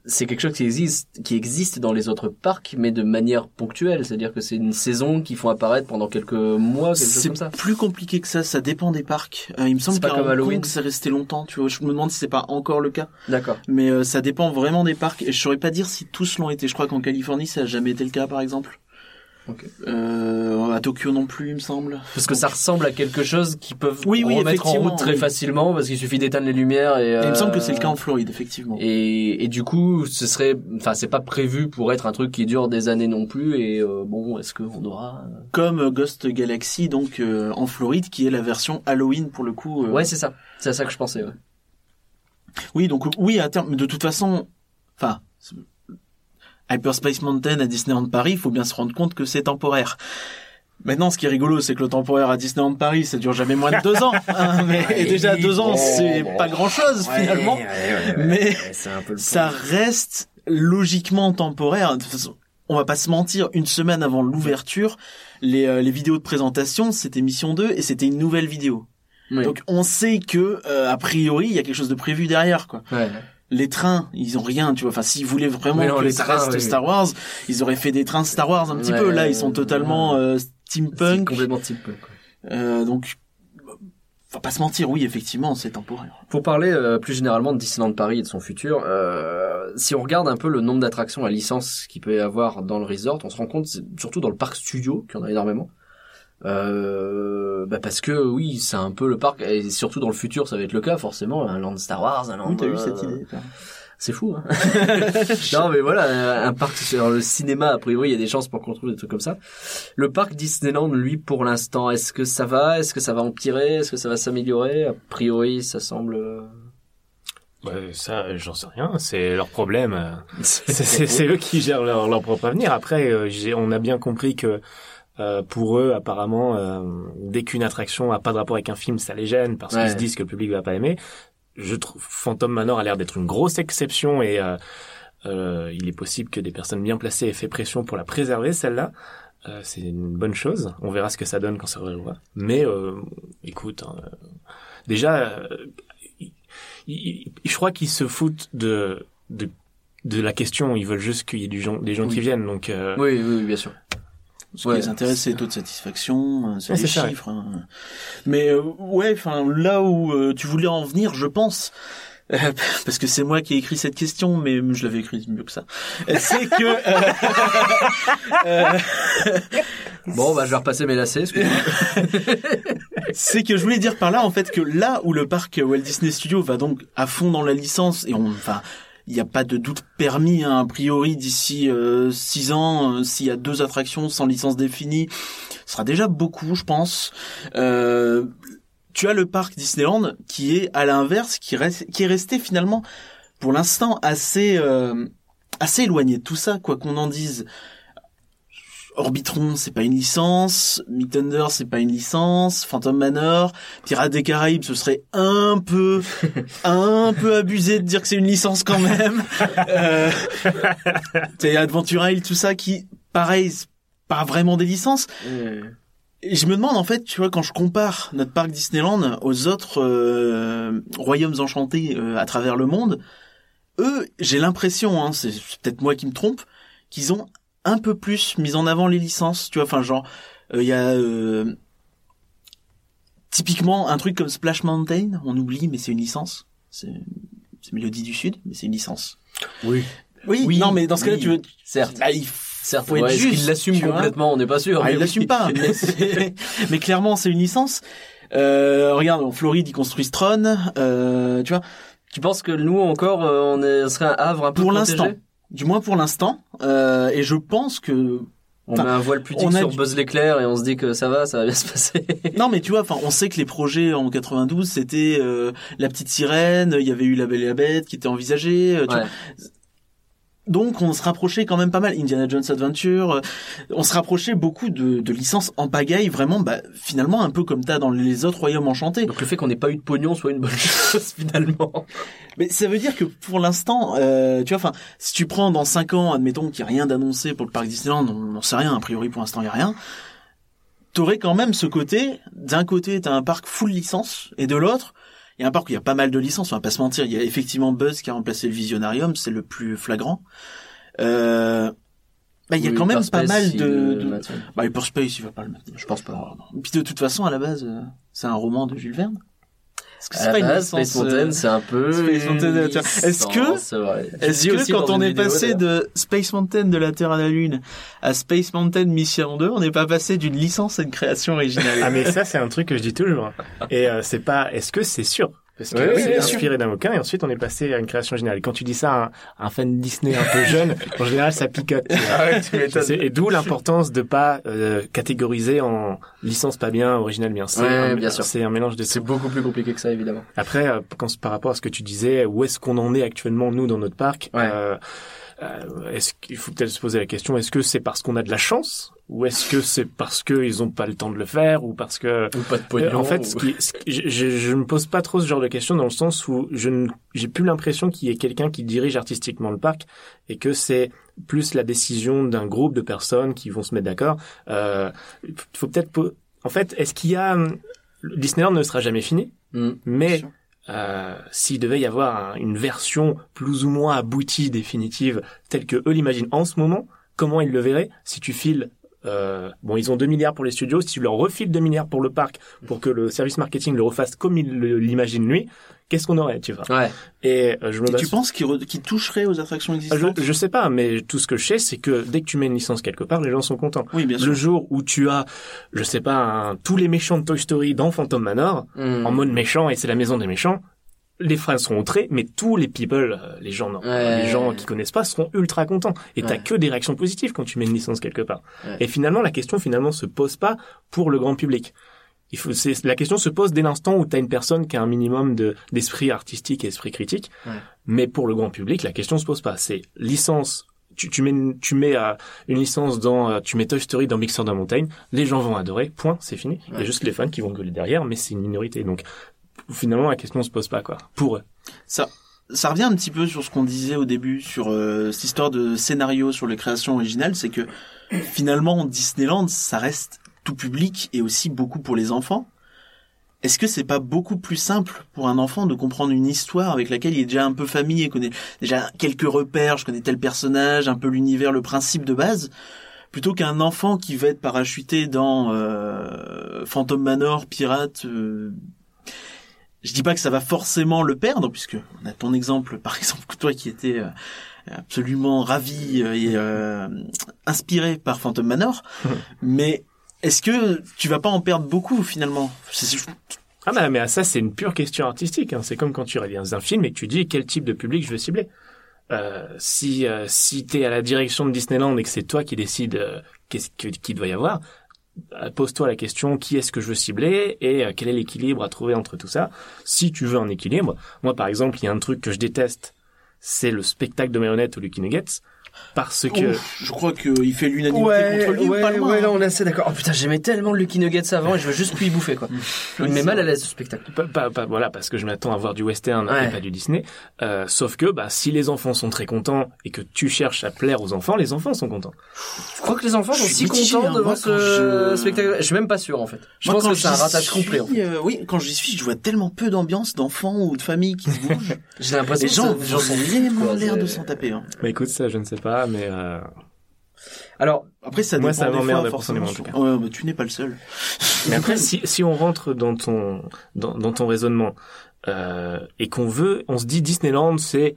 c'est quelque chose qui existe, qui existe dans les autres parcs, mais de manière ponctuelle. C'est-à-dire que c'est une saison qu'ils font apparaître pendant quelques mois, quelque chose C'est comme ça. plus compliqué que ça, ça dépend des parcs. Euh, il me semble qu'à Hong. Kong, c'est resté longtemps, tu vois. Je me demande si c'est pas encore le cas. D'accord. Mais euh, ça dépend vraiment des parcs. Et je saurais pas dire si tous l'ont été. Je crois qu'en Californie, ça a jamais été le cas, par exemple. Euh, à Tokyo non plus, il me semble. Parce que Donc, ça ressemble à quelque chose qu'ils peuvent Oui, oui, remettre en route très oui. facilement parce qu'il suffit d'éteindre les lumières et. Il me euh, semble que c'est le cas en Floride, effectivement. Et, et du coup, ce serait, enfin, c'est pas prévu pour être un truc qui dure des années non plus. Et euh, bon, est-ce qu'on aura euh, Comme euh, Ghost Galaxy, donc euh, en Floride, qui est la version Halloween pour le coup. euh. Ouais, c'est ça. C'est à ça que je pensais. Ouais. Oui, donc oui, à terme, mais de toute façon, enfin, Hyperspace Mountain à Disneyland Paris, il faut bien se rendre compte que c'est temporaire. Maintenant, ce qui est rigolo, c'est que le temporaire à Disneyland Paris, ça dure jamais moins de deux ans. hein, [laughs] mais et déjà deux ans, bon, c'est bon. pas grand-chose finalement. Mais peu ça reste logiquement temporaire. De toute façon, on va pas se mentir, une semaine avant l'ouverture, les, euh, les vidéos de présentation, c'était Mission 2 et c'était une nouvelle vidéo. Oui. Donc on sait que euh, a priori, il y a quelque chose de prévu derrière quoi. Ouais. Les trains, ils ont rien, tu vois. Enfin, s'ils voulaient vraiment non, que les ça trains, reste oui. Star Wars, ils auraient fait des trains Star Wars un petit Ouais, peu. Là, ouais, ils sont ouais. totalement euh, steampunk. complètement type. quoi. Euh, donc, faut pas se mentir, oui, effectivement, c'est temporaire. Pour parler euh, plus généralement de Disneyland Paris et de son futur, euh, si on regarde un peu le nombre d'attractions à licence qu'il peut y avoir dans le resort, on se rend compte, c'est- surtout dans le parc studio, qu'il y en a énormément. Euh, bah parce que oui, c'est un peu le parc, et surtout dans le futur, ça va être le cas forcément, un land Star Wars, un land. Oui, t'as eu euh, cette idée. toi. C'est fou. Hein [laughs] non, mais voilà, un parc sur le cinéma, a priori, il y a des chances pour qu'on trouve des trucs comme ça. Le parc Disneyland, lui, pour l'instant, est-ce que ça va? Est-ce que ça va empirer Est-ce que ça va s'améliorer? A priori, ça semble. euh, Ouais, ça, j'en sais rien. C'est leur problème. [laughs] C'est- c'est c'est eux qui gèrent leur, leur propre avenir. Après, euh, j'ai- on a bien compris que euh, pour eux, apparemment, euh, dès qu'une attraction a pas de rapport avec un film, ça les gêne parce Ouais. qu'ils se disent que le public va pas aimer. Je trouve Phantom Manor a l'air d'être une grosse exception et euh, il est possible que des personnes bien placées aient fait pression pour la préserver celle-là. C'est une bonne chose. On verra ce que ça donne quand ça réouvre. Mais écoute, hein, déjà, il- il- il- je crois qu'ils se foutent de, de de la question. Ils veulent juste qu'il y ait du gens, des gens qui viennent. Donc euh, Oui, oui, oui, bien sûr. Ce Ouais. qui les intéresse, c'est les taux de satisfaction, c'est les ça, chiffres. hein. Mais euh, ouais, enfin là où euh, tu voulais en venir, je pense. euh, [laughs] parce que c'est moi qui ai écrit cette question, mais je l'avais écrit mieux que ça. Euh, C'est que euh, [laughs] euh, [laughs] Bon, bah, je vais repasser mes lacets. c'est que je voulais dire par là en fait que là où le parc Walt Disney Studios va donc à fond dans la licence et on enfin il n'y a pas de doute permis hein, a priori d'ici euh, six ans euh, s'il y a deux attractions sans licence définie ce sera déjà beaucoup je pense. Euh, tu as le parc Disneyland qui est à l'inverse qui reste qui est resté finalement pour l'instant assez euh, assez éloigné de tout ça quoi qu'on en dise Orbitron, c'est pas une licence. Big Thunder, c'est pas une licence. Phantom Manor, Pirates des Caraïbes, ce serait un peu, [laughs] un peu abusé de dire que c'est une licence quand même. [laughs] euh, t'as Adventure Isle, tout ça qui, pareil, c'est pas vraiment des licences. Et je me demande en fait, tu vois, quand je compare notre parc Disneyland aux autres euh, royaumes enchantés euh, à travers le monde, eux, j'ai l'impression, hein, c'est c'est peut-être moi qui me trompe, qu'ils ont un peu plus mis en avant les licences, tu vois, enfin genre, il y a euh, typiquement un truc comme Splash Mountain, on oublie, mais c'est une licence, c'est Mélodie du Sud, mais c'est une licence. Oui. Oui, Oui, non, mais dans ce cas-là, oui. tu veux, Certes. Là, il Certes, faut être ouais, juste, qu'il l'assume complètement? On n'est pas sûr. Ah, mais il oui. l'assume pas, mais, c'est- mais clairement c'est une licence. Euh, regarde, en Floride ils construisent Tron, euh, tu vois. Tu penses que nous encore, euh, on, est, on serait un havre un peu Pour l'instant, du moins pour l'instant, euh, et je pense que On met un voile pudique a sur du- Buzz l'éclair et on se dit que ça va, ça va bien se passer. [laughs] non mais tu vois, enfin on sait que les projets en 92 c'était euh, la petite sirène, il y avait eu la Belle et la Bête qui était envisagée, euh, tu Ouais. vois. Donc on se rapprochait quand même pas mal. Indiana Jones Adventure, euh, on se rapprochait beaucoup de, de licences en pagaille, vraiment, bah, finalement un peu comme t'as dans les autres royaumes enchantés. Donc le fait qu'on n'ait pas eu de pognon soit une bonne [laughs] chose finalement. Mais ça veut dire que pour l'instant, euh, tu vois, enfin, si tu prends dans 5 ans, admettons qu'il n'y a rien d'annoncé pour le parc Disneyland, on n'en sait rien, a priori pour l'instant il n'y a rien, t'aurais quand même ce côté, d'un côté t'as un parc full licence, et de l'autre, il y a un parc où il y a pas mal de licences, on va pas se mentir, il y a effectivement Buzz qui a remplacé le Visionarium, c'est le plus flagrant. Euh, bah, il y a Oui, quand même pas mal de... le de... maintient. Bah, Hyperspace, il va pas le maintenir. Je pense pas. Et puis de toute façon, à la base, euh, c'est un roman de Jules Verne. Est-ce que À la base, licence, Space Mountain, euh, c'est un peu. Space Mountain, une tu vois. Est-ce que- c'est Est-ce que quand on une est vidéo, passé de Space Mountain de la Terre à la Lune à Space Mountain Mission 2, on n'est pas passé d'une licence à une création originale Ah mais ça c'est un truc que je dis toujours. Et euh, c'est pas est-ce que c'est sûr? Parce que Oui, c'est inspiré d'un bouquin et ensuite on est passé à une création générale. Quand tu dis ça à un, à un fan de Disney un peu jeune, [laughs] en général ça picote. Ah ouais, tu Et d'où l'importance de pas euh, catégoriser en licence pas bien, original bien. C'est Ouais, un, bien sûr. C'est un mélange de C'est beaucoup plus compliqué que ça, évidemment. Après, euh, quand, par rapport à ce que tu disais, où est-ce qu'on en est actuellement nous dans notre parc Ouais. euh, euh, Est-ce qu'il faut peut-être se poser la question Est-ce que c'est parce qu'on a de la chance ou est-ce que c'est parce qu'ils ont pas le temps de le faire ou parce que Ou pas de euh, pognon. en fait, ce qui, ce qui- je, je, je me pose pas trop ce genre de questions dans le sens où je ne, j'ai plus l'impression qu'il y ait quelqu'un qui dirige artistiquement le parc et que c'est plus la décision d'un groupe de personnes qui vont se mettre d'accord. Euh, il faut peut-être, en fait, est-ce qu'il y a hum, Disneyland ne sera jamais fini, Hmm. mais euh, s'il devait y avoir un- une version plus ou moins aboutie, définitive, telle que eux l'imaginent en ce moment, comment ils le verraient? Si tu files euh, bon, ils ont 2 milliards pour les studios. Si tu leur refiles 2 milliards pour le parc, pour que le service marketing le refasse comme il l'imagine lui, qu'est-ce qu'on aurait, tu vois? Ouais. Et euh, je me Et tu penses qu'il re- qu'il toucherait aux attractions Ah, existantes? je, je sais pas, mais tout ce que je sais, c'est que dès que tu mets une licence quelque part, les gens sont contents. Oui, bien sûr. Le jour où tu as, je sais pas, un- tous les méchants de Toy Story dans Phantom Manor, Hmm. en mode méchant, et c'est la maison des méchants, les fans seront outrés, mais tous les people, euh, les gens, non, Ouais. les gens qui connaissent pas seront ultra contents. Et t'as Ouais. que des réactions positives quand tu mets une licence quelque part. Ouais. Et finalement, la question finalement se pose pas pour le grand public. Il faut, c'est, la question se pose dès l'instant où t'as une personne qui a un minimum de, d'esprit artistique et esprit critique. Mais pour le grand public, la question se pose pas. C'est licence. Tu, tu mets, une- tu mets euh, une licence dans, euh, tu mets Toy Story dans Mixer de Mountain, les gens vont adorer, point, c'est fini. Il y a juste les fans qui vont gueuler derrière, mais c'est une minorité. Donc, finalement, la question se pose pas, quoi. Pour eux. Ça, ça revient un petit peu sur ce qu'on disait au début sur euh, cette histoire de scénario sur les créations originales, c'est que finalement Disneyland, ça reste tout public et aussi beaucoup pour les enfants. Est-ce que c'est pas beaucoup plus simple pour un enfant de comprendre une histoire avec laquelle il est déjà un peu familier, connaît déjà quelques repères, je connais tel personnage, un peu l'univers, le principe de base, plutôt qu'un enfant qui va être parachuté dans euh, Phantom Manor, Pirate. euh, je dis pas que ça va forcément le perdre, puisque on a ton exemple, par [laughs] exemple, toi qui étais euh, absolument ravi euh, et euh, inspiré par Phantom Manor, [laughs] mais est-ce que tu vas pas en perdre beaucoup finalement? Ah bah, mais ça, c'est une pure question artistique. Hein. C'est comme quand tu regardes un film et que tu dis quel type de public je veux cibler. Euh, si euh, si t'es à la direction de Disneyland et que c'est toi qui décides euh, qu'est-ce que- qu'il doit y avoir, pose-toi la question qui est-ce que je veux cibler et euh, quel est l'équilibre à trouver entre tout ça? Si tu veux un équilibre, moi par exemple, il y a un truc que je déteste, c'est le spectacle de marionnettes au Lucky Nuggets, parce que Ouf, je crois qu'il fait l'unanimité contre lui, ou pas loin, hein. on est assez d'accord. Oh putain, j'aimais tellement le Lucky Nuggets avant et je veux juste plus y bouffer, quoi. Il me met mal à l'aise, ce spectacle. Pas, pas, pas- voilà, parce que je m'attends à voir du western Ouais. et pas du Disney. Euh, sauf que, bah, si les enfants sont très contents et que tu cherches à plaire aux enfants, les enfants sont contents. Je crois que les enfants Je sont si mitigé, contents hein. devant ce je- spectacle. Je suis même pas sûr, en fait. Je Moi, pense quand que c'est un ratage suis, complet, en fait. euh, oui, quand j'y suis, je vois tellement peu d'ambiance d'enfants ou de familles qui se bougent. [laughs] J'ai l'impression Les que gens ont les gens sont vraiment l'air de s'en taper. Hein. Bah écoute, ça, je ne sais pas, mais euh, Alors, Après, ça Moi, dépend ça m'emmerde forcément. en tout Ouais, bah, tu n'es pas le seul. mais après, si, si on rentre dans ton, dans, dans ton raisonnement, euh, et qu'on veut, on se dit Disneyland, c'est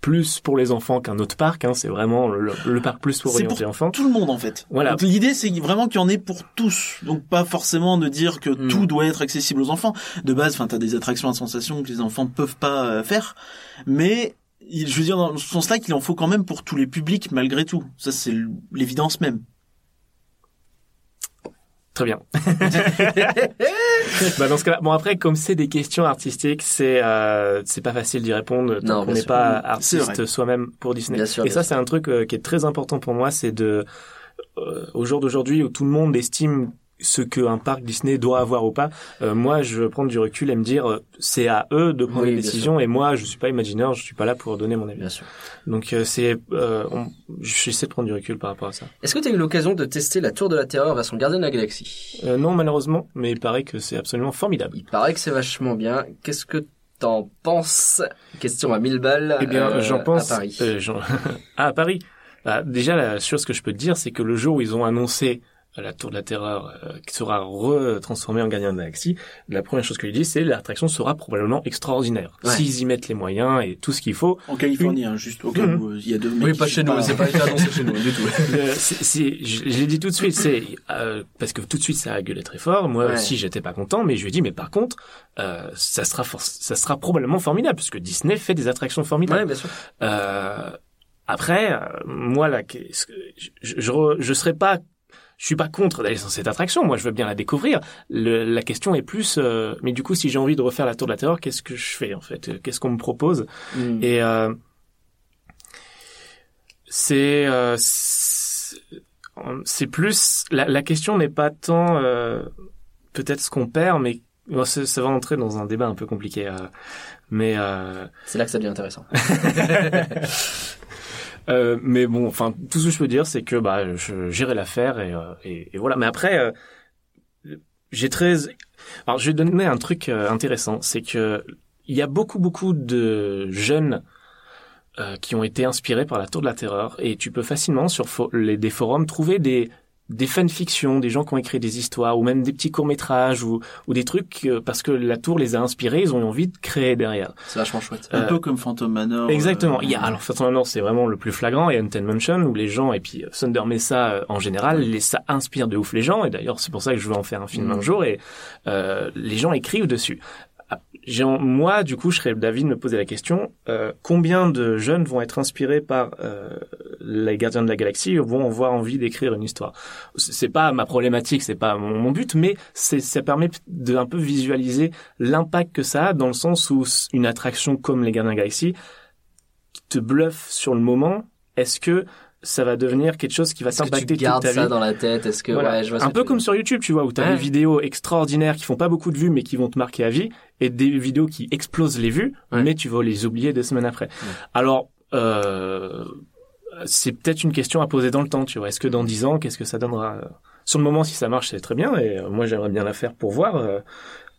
plus pour les enfants qu'un autre parc. Hein. C'est vraiment le, le parc plus pour C'est orienter pour enfants. tout le monde en fait. Voilà. L'idée c'est vraiment qu'il y en ait pour tous. Donc pas forcément de dire que Mm. tout doit être accessible aux enfants. De base, enfin t'as des attractions à sensation que les enfants peuvent pas euh, faire, mais il- je veux dire dans ce sens-là qu'il en faut quand même pour tous les publics malgré tout. Ça c'est l'évidence même. Très bien. [laughs] bah dans ce cas-là, bon après comme c'est des questions artistiques, c'est euh, c'est pas facile d'y répondre Non, tant qu'on n'est pas artiste soi-même pour Disney. Bien sûr, Et bien ça c'est un truc euh, qui est très important pour moi, c'est de euh, au jour d'aujourd'hui où tout le monde estime ce qu'un parc Disney doit avoir ou pas, euh, moi je prends du recul et me dire euh, c'est à eux de prendre Oui, les décisions et moi je suis pas imagineur, je suis pas là pour donner mon avis. Bien sûr. Donc euh, c'est euh, on- j'essaie de prendre du recul par rapport à ça. Est-ce que tu as eu l'occasion de tester la Tour de la Terreur version Gardien de la Galaxie? Euh, non malheureusement, mais il paraît que c'est absolument formidable. Il paraît que c'est vachement bien. Qu'est-ce que t'en penses? Question à 1000 balles. Eh bien, euh, j'en pense. À Paris. euh, j'en- [laughs] ah, à Paris. Bah, déjà, la chose que je peux te dire, c'est que le jour où ils ont annoncé euh, la Tour de la Terreur euh, qui sera retransformée en Gardien de la Galaxie, la première chose que je dis, c'est l'attraction sera probablement extraordinaire. Ouais. S'ils y mettent les moyens et tout ce qu'il faut. En Californie, hein, juste au cas Mhm. où euh, il y a deux mecs Oui, pas chez nous. C'est pas été annoncé chez nous du tout. [laughs] C'est- je, je l'ai dit tout de suite, c'est euh, parce que tout de suite ça a gueulé très fort. Moi Ouais. aussi, j'étais pas content, mais je lui ai dit, mais par contre, euh, ça sera ça sera probablement formidable, parce que Disney fait des attractions formidables. Ouais, bien sûr. Euh, après, euh, moi là, qu'est-ce que- je, je, je, je serais pas, je suis pas contre d'aller sur cette attraction. Moi, je veux bien la découvrir. Le, la question est plus, euh, mais du coup, si j'ai envie de refaire la Tour de la Terreur, qu'est-ce que je fais en fait? Qu'est-ce qu'on me propose? Mm. Et euh, c'est, euh, c'est c'est plus la, la question n'est pas tant euh, peut-être ce qu'on perd, mais bon, ça, ça va entrer dans un débat un peu compliqué. euh, mais euh, C'est là que ça devient intéressant. [laughs] Euh, mais bon, enfin, tout ce que je peux dire, c'est que bah, je- j'irai la faire et, euh, et, et voilà. Mais après, euh, j'ai très. Alors, je vais donner un truc intéressant, c'est que il y a beaucoup, beaucoup de jeunes qui ont été inspirés par la Tour de la Terreur et tu peux facilement sur les, des forums trouver des des fanfictions, des gens qui ont écrit des histoires ou même des petits courts métrages ou, ou des trucs euh, parce que la tour les a inspirés, ils ont eu envie de créer derrière. C'est vachement chouette. Un Euh, peu comme Phantom Manor. Exactement. euh, Il y a, alors, Phantom Manor, c'est vraiment le plus flagrant, et Haunted Mansion, où les gens, et puis euh, Thunder Mesa, euh, en général, les, ça inspire de ouf les gens, et d'ailleurs, c'est pour ça que je veux en faire un film Mhm. un jour, et euh, les gens écrivent dessus. Ah, moi, du coup, je serais d'avis de me poser la question, euh, combien de jeunes vont être inspirés par euh, les Gardiens de la Galaxie, vont avoir envie d'écrire une histoire? C'est pas ma problématique, c'est pas mon, mon but, mais ça permet de un peu visualiser l'impact que ça a, dans le sens où une attraction comme les Gardiens de la Galaxie qui te bluffe sur le moment, est-ce que ça va devenir quelque chose qui va t'impacter toute ta ça vie? dans la tête? Est-ce que Voilà. ouais, je vois un peu comme sur YouTube, tu vois, où tu as Ouais. des vidéos extraordinaires qui font pas beaucoup de vues, mais qui vont te marquer à vie, et des vidéos qui explosent les vues, Ouais. mais tu vas les oublier deux semaines après. Alors, euh, c'est peut-être une question à poser dans le temps, tu vois. Est-ce que dans dix ans, qu'est-ce que ça donnera? Sur le moment, si ça marche, c'est très bien, et euh, moi, j'aimerais bien la faire pour voir. euh,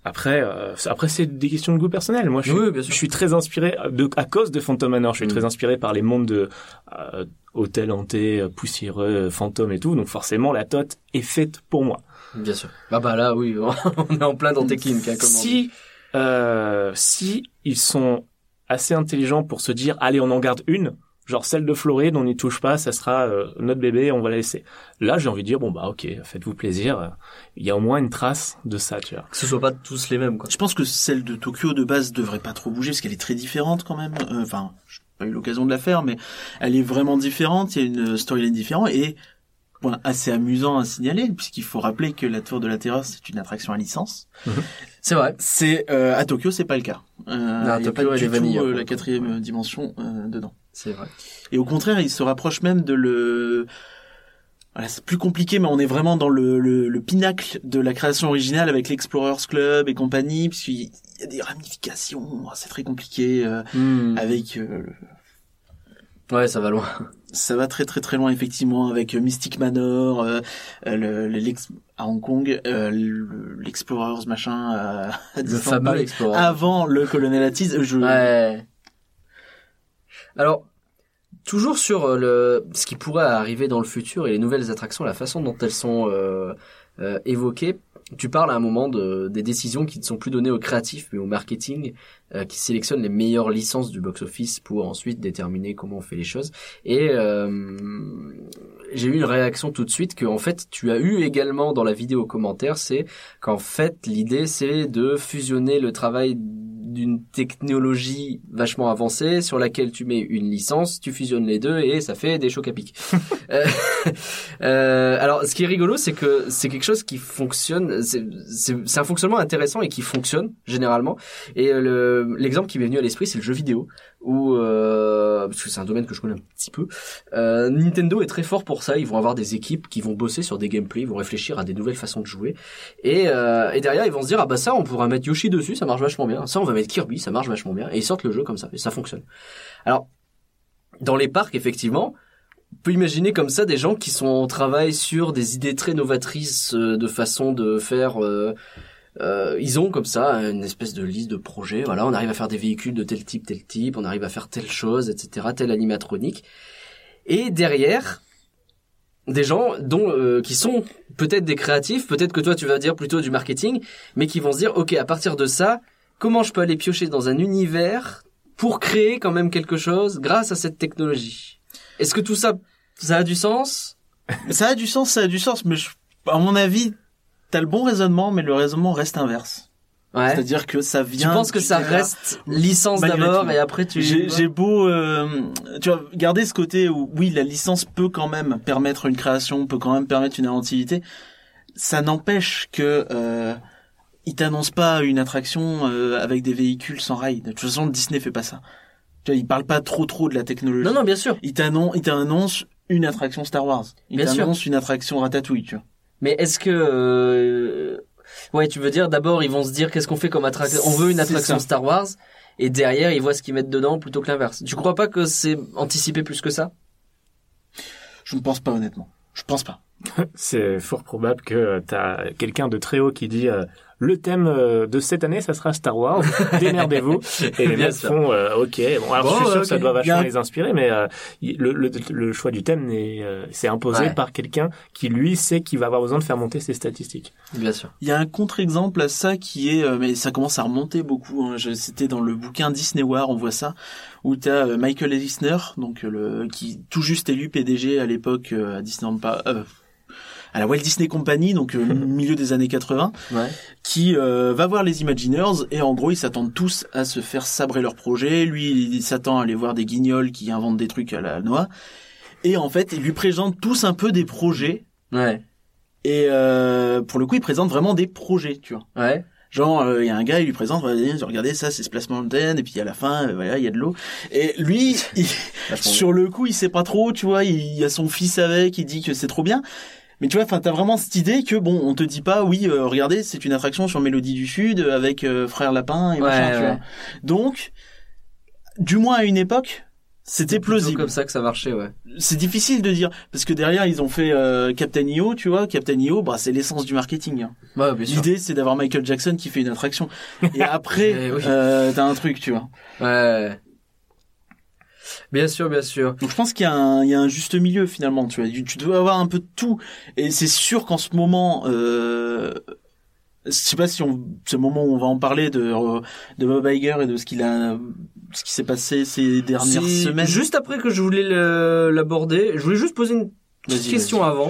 après, euh, après c'est des questions de goût personnel. Moi, je suis, Oui, bien sûr. je suis très inspiré de, à cause de Phantom Manor. Je suis Mm. très inspiré par les mondes de euh, hôtels hantés, euh, poussiéreux, fantômes et tout. Donc forcément, la tote est faite pour moi. Bien sûr. Bah bah là, oui, [laughs] on est en plein dans Tekken, hein. Si, euh, si ils sont assez intelligents pour se dire, allez, on en garde une, genre celle de Floride, on n'y touche pas, ça sera euh, notre bébé, on va la laisser. Là, j'ai envie de dire, bon bah ok, faites-vous plaisir. Il y a au moins une trace de ça, tu vois. Que ce soit pas tous les mêmes, quoi. Je pense que celle de Tokyo de base devrait pas trop bouger parce qu'elle est très différente quand même. Euh, Enfin, j'ai pas eu l'occasion de la faire, mais elle est vraiment différente. Il y a une storyline différente et point assez amusant à signaler puisqu'il faut rappeler que la Tour de la Terreur c'est une attraction à licence. C'est vrai. C'est euh, à Tokyo c'est pas le cas. Euh, il y a Tokyo, pas elle du est tout vanilla, euh, la quatrième dimension euh, dedans. C'est vrai. Et au contraire, il se rapproche même de le. Voilà, c'est plus compliqué, mais on est vraiment dans le, le, le pinacle de la création originale avec l'Explorers Club et compagnie, puisqu'il y a des ramifications, c'est très compliqué euh, Hmm. avec. euh, le- Ouais, ça va loin. Ça va très très très loin effectivement avec euh, Mystic Manor, euh, euh, le, à Hong Kong, euh, le- l'Explorers machin à [laughs] Le fameux Explorer. avant le Colonel Attis. Je... Ouais. Alors, toujours sur euh, le ce qui pourrait arriver dans le futur et les nouvelles attractions, la façon dont elles sont euh, euh, évoquées, tu parles à un moment de, des décisions qui ne sont plus données aux créatifs mais au marketing euh, qui sélectionne les meilleures licences du box-office pour ensuite déterminer comment on fait les choses. Et euh, j'ai eu une réaction tout de suite que en fait tu as eu également dans la vidéo commentaire, c'est qu'en fait l'idée c'est de fusionner le travail d'une technologie vachement avancée sur laquelle tu mets une licence, tu fusionnes les deux et ça fait des chocs à pic. [laughs] Euh, [laughs] euh, alors, ce qui est rigolo, c'est que c'est quelque chose qui fonctionne. C'est un fonctionnement intéressant et qui fonctionne généralement. Et euh, l'exemple qui m'est venu à l'esprit, c'est le jeu vidéo où euh, parce que c'est un domaine que je connais un petit peu. Euh, Nintendo est très fort pour ça. Ils vont avoir des équipes qui vont bosser sur des gameplays, ils vont réfléchir à des nouvelles façons de jouer, et, euh, et derrière ils vont se dire ah bah ça on pourra mettre Yoshi dessus, ça marche vachement bien. Ça on va mettre Kirby, ça marche vachement bien, et ils sortent le jeu comme ça et ça fonctionne. Alors dans les parcs effectivement. On peut imaginer comme ça des gens qui sont en travail sur des idées très novatrices euh, de façon de faire euh, euh, ils ont comme ça une espèce de liste de projets. Voilà, on arrive à faire des véhicules de tel type, tel type, on arrive à faire telle chose, etc., telle animatronique. Et derrière, des gens dont euh, qui sont peut-être des créatifs, peut-être que toi tu vas dire plutôt du marketing, mais qui vont se dire ok à partir de ça, comment je peux aller piocher dans un univers pour créer quand même quelque chose grâce à cette technologie? Est-ce que tout ça ça a du sens? Ça a du sens, ça a du sens, mais à mon avis, t'as le bon raisonnement, mais le raisonnement reste inverse. Ouais. C'est-à-dire que ça vient. Tu penses que ça reste licence d'abord et après tu. J'ai beau, euh, tu vois, garder ce côté où oui, la licence peut quand même permettre une création, peut quand même permettre une inventivité. Ça n'empêche que euh, il t'annonce pas une attraction euh, avec des véhicules sans rail. De toute façon, Disney fait pas ça. Tu vois, il parle pas trop trop de la technologie. Non non, bien sûr. Il t'annonce, il t'annonce une attraction Star Wars. Il t'annonce une attraction Ratatouille, tu vois. Mais est-ce que euh, ouais, tu veux dire d'abord ils vont se dire qu'est-ce qu'on fait comme attraction On veut une attraction Star Wars et derrière ils voient ce qu'ils mettent dedans plutôt que l'inverse. Tu crois pas que c'est anticipé plus que ça? Je ne pense pas honnêtement. Je pense pas. C'est fort probable que tu as quelqu'un de très haut qui dit euh, le thème euh, de cette année, ça sera Star Wars. [laughs] Démerdez-vous. Et les mecs font euh, OK. Bon, alors je suis sûr que ça doit vachement les inspirer, mais euh, le, le, le, choix du thème c'est imposé par quelqu'un qui lui sait qu'il va avoir besoin de faire monter ses statistiques. Bien sûr. Il y a un contre-exemple à ça qui est, mais ça commence à remonter beaucoup. Hein. C'était dans le bouquin Disney War, on voit ça, où tu as Michael Eisner, donc le qui tout juste élu PDG à l'époque à Disneyland à la Walt Disney Company, donc euh, [laughs] milieu des années 80, ouais. qui euh, va voir les Imagineers et en gros ils s'attendent tous à se faire sabrer leur projet. Lui il s'attend à aller voir des guignols qui inventent des trucs à la noix. Et en fait ils lui présentent tous un peu des projets. Ouais. Et euh, pour le coup ils présentent vraiment des projets, tu vois. Ouais. Genre, il y a un gars, il lui présente, regardez ça, c'est Splash Mountain, et puis à la fin, voilà, il y a de l'eau. Et lui, [laughs] sur le coup, il sait pas trop, tu vois, il y a son fils avec, il dit que c'est trop bien. Mais tu vois, enfin, t'as vraiment cette idée que bon, on te dit pas, oui, euh, regardez, c'est une attraction sur Mélodie du Sud avec euh, Frère Lapin et machin, tu vois. Donc, du moins à une époque, c'était plausible. comme ça que ça marchait, ouais. C'est difficile de dire parce que derrière ils ont fait euh, Captain EO, tu vois. Captain EO, bah c'est l'essence du marketing. Hein. Ouais, L'idée c'est d'avoir Michael Jackson qui fait une attraction et [laughs] après eh euh, t'as un truc, tu vois. Ouais. Bien sûr, bien sûr. Donc je pense qu'il y, a un, il y a un juste milieu finalement. Tu vois, tu dois avoir un peu de tout. Et c'est sûr qu'en ce moment, euh, je sais pas si on, ce moment où on va en parler de de Bob Iger et de ce qu'il a, ce qui s'est passé ces dernières semaines. Juste après que je voulais l'aborder, je voulais juste poser une question avant.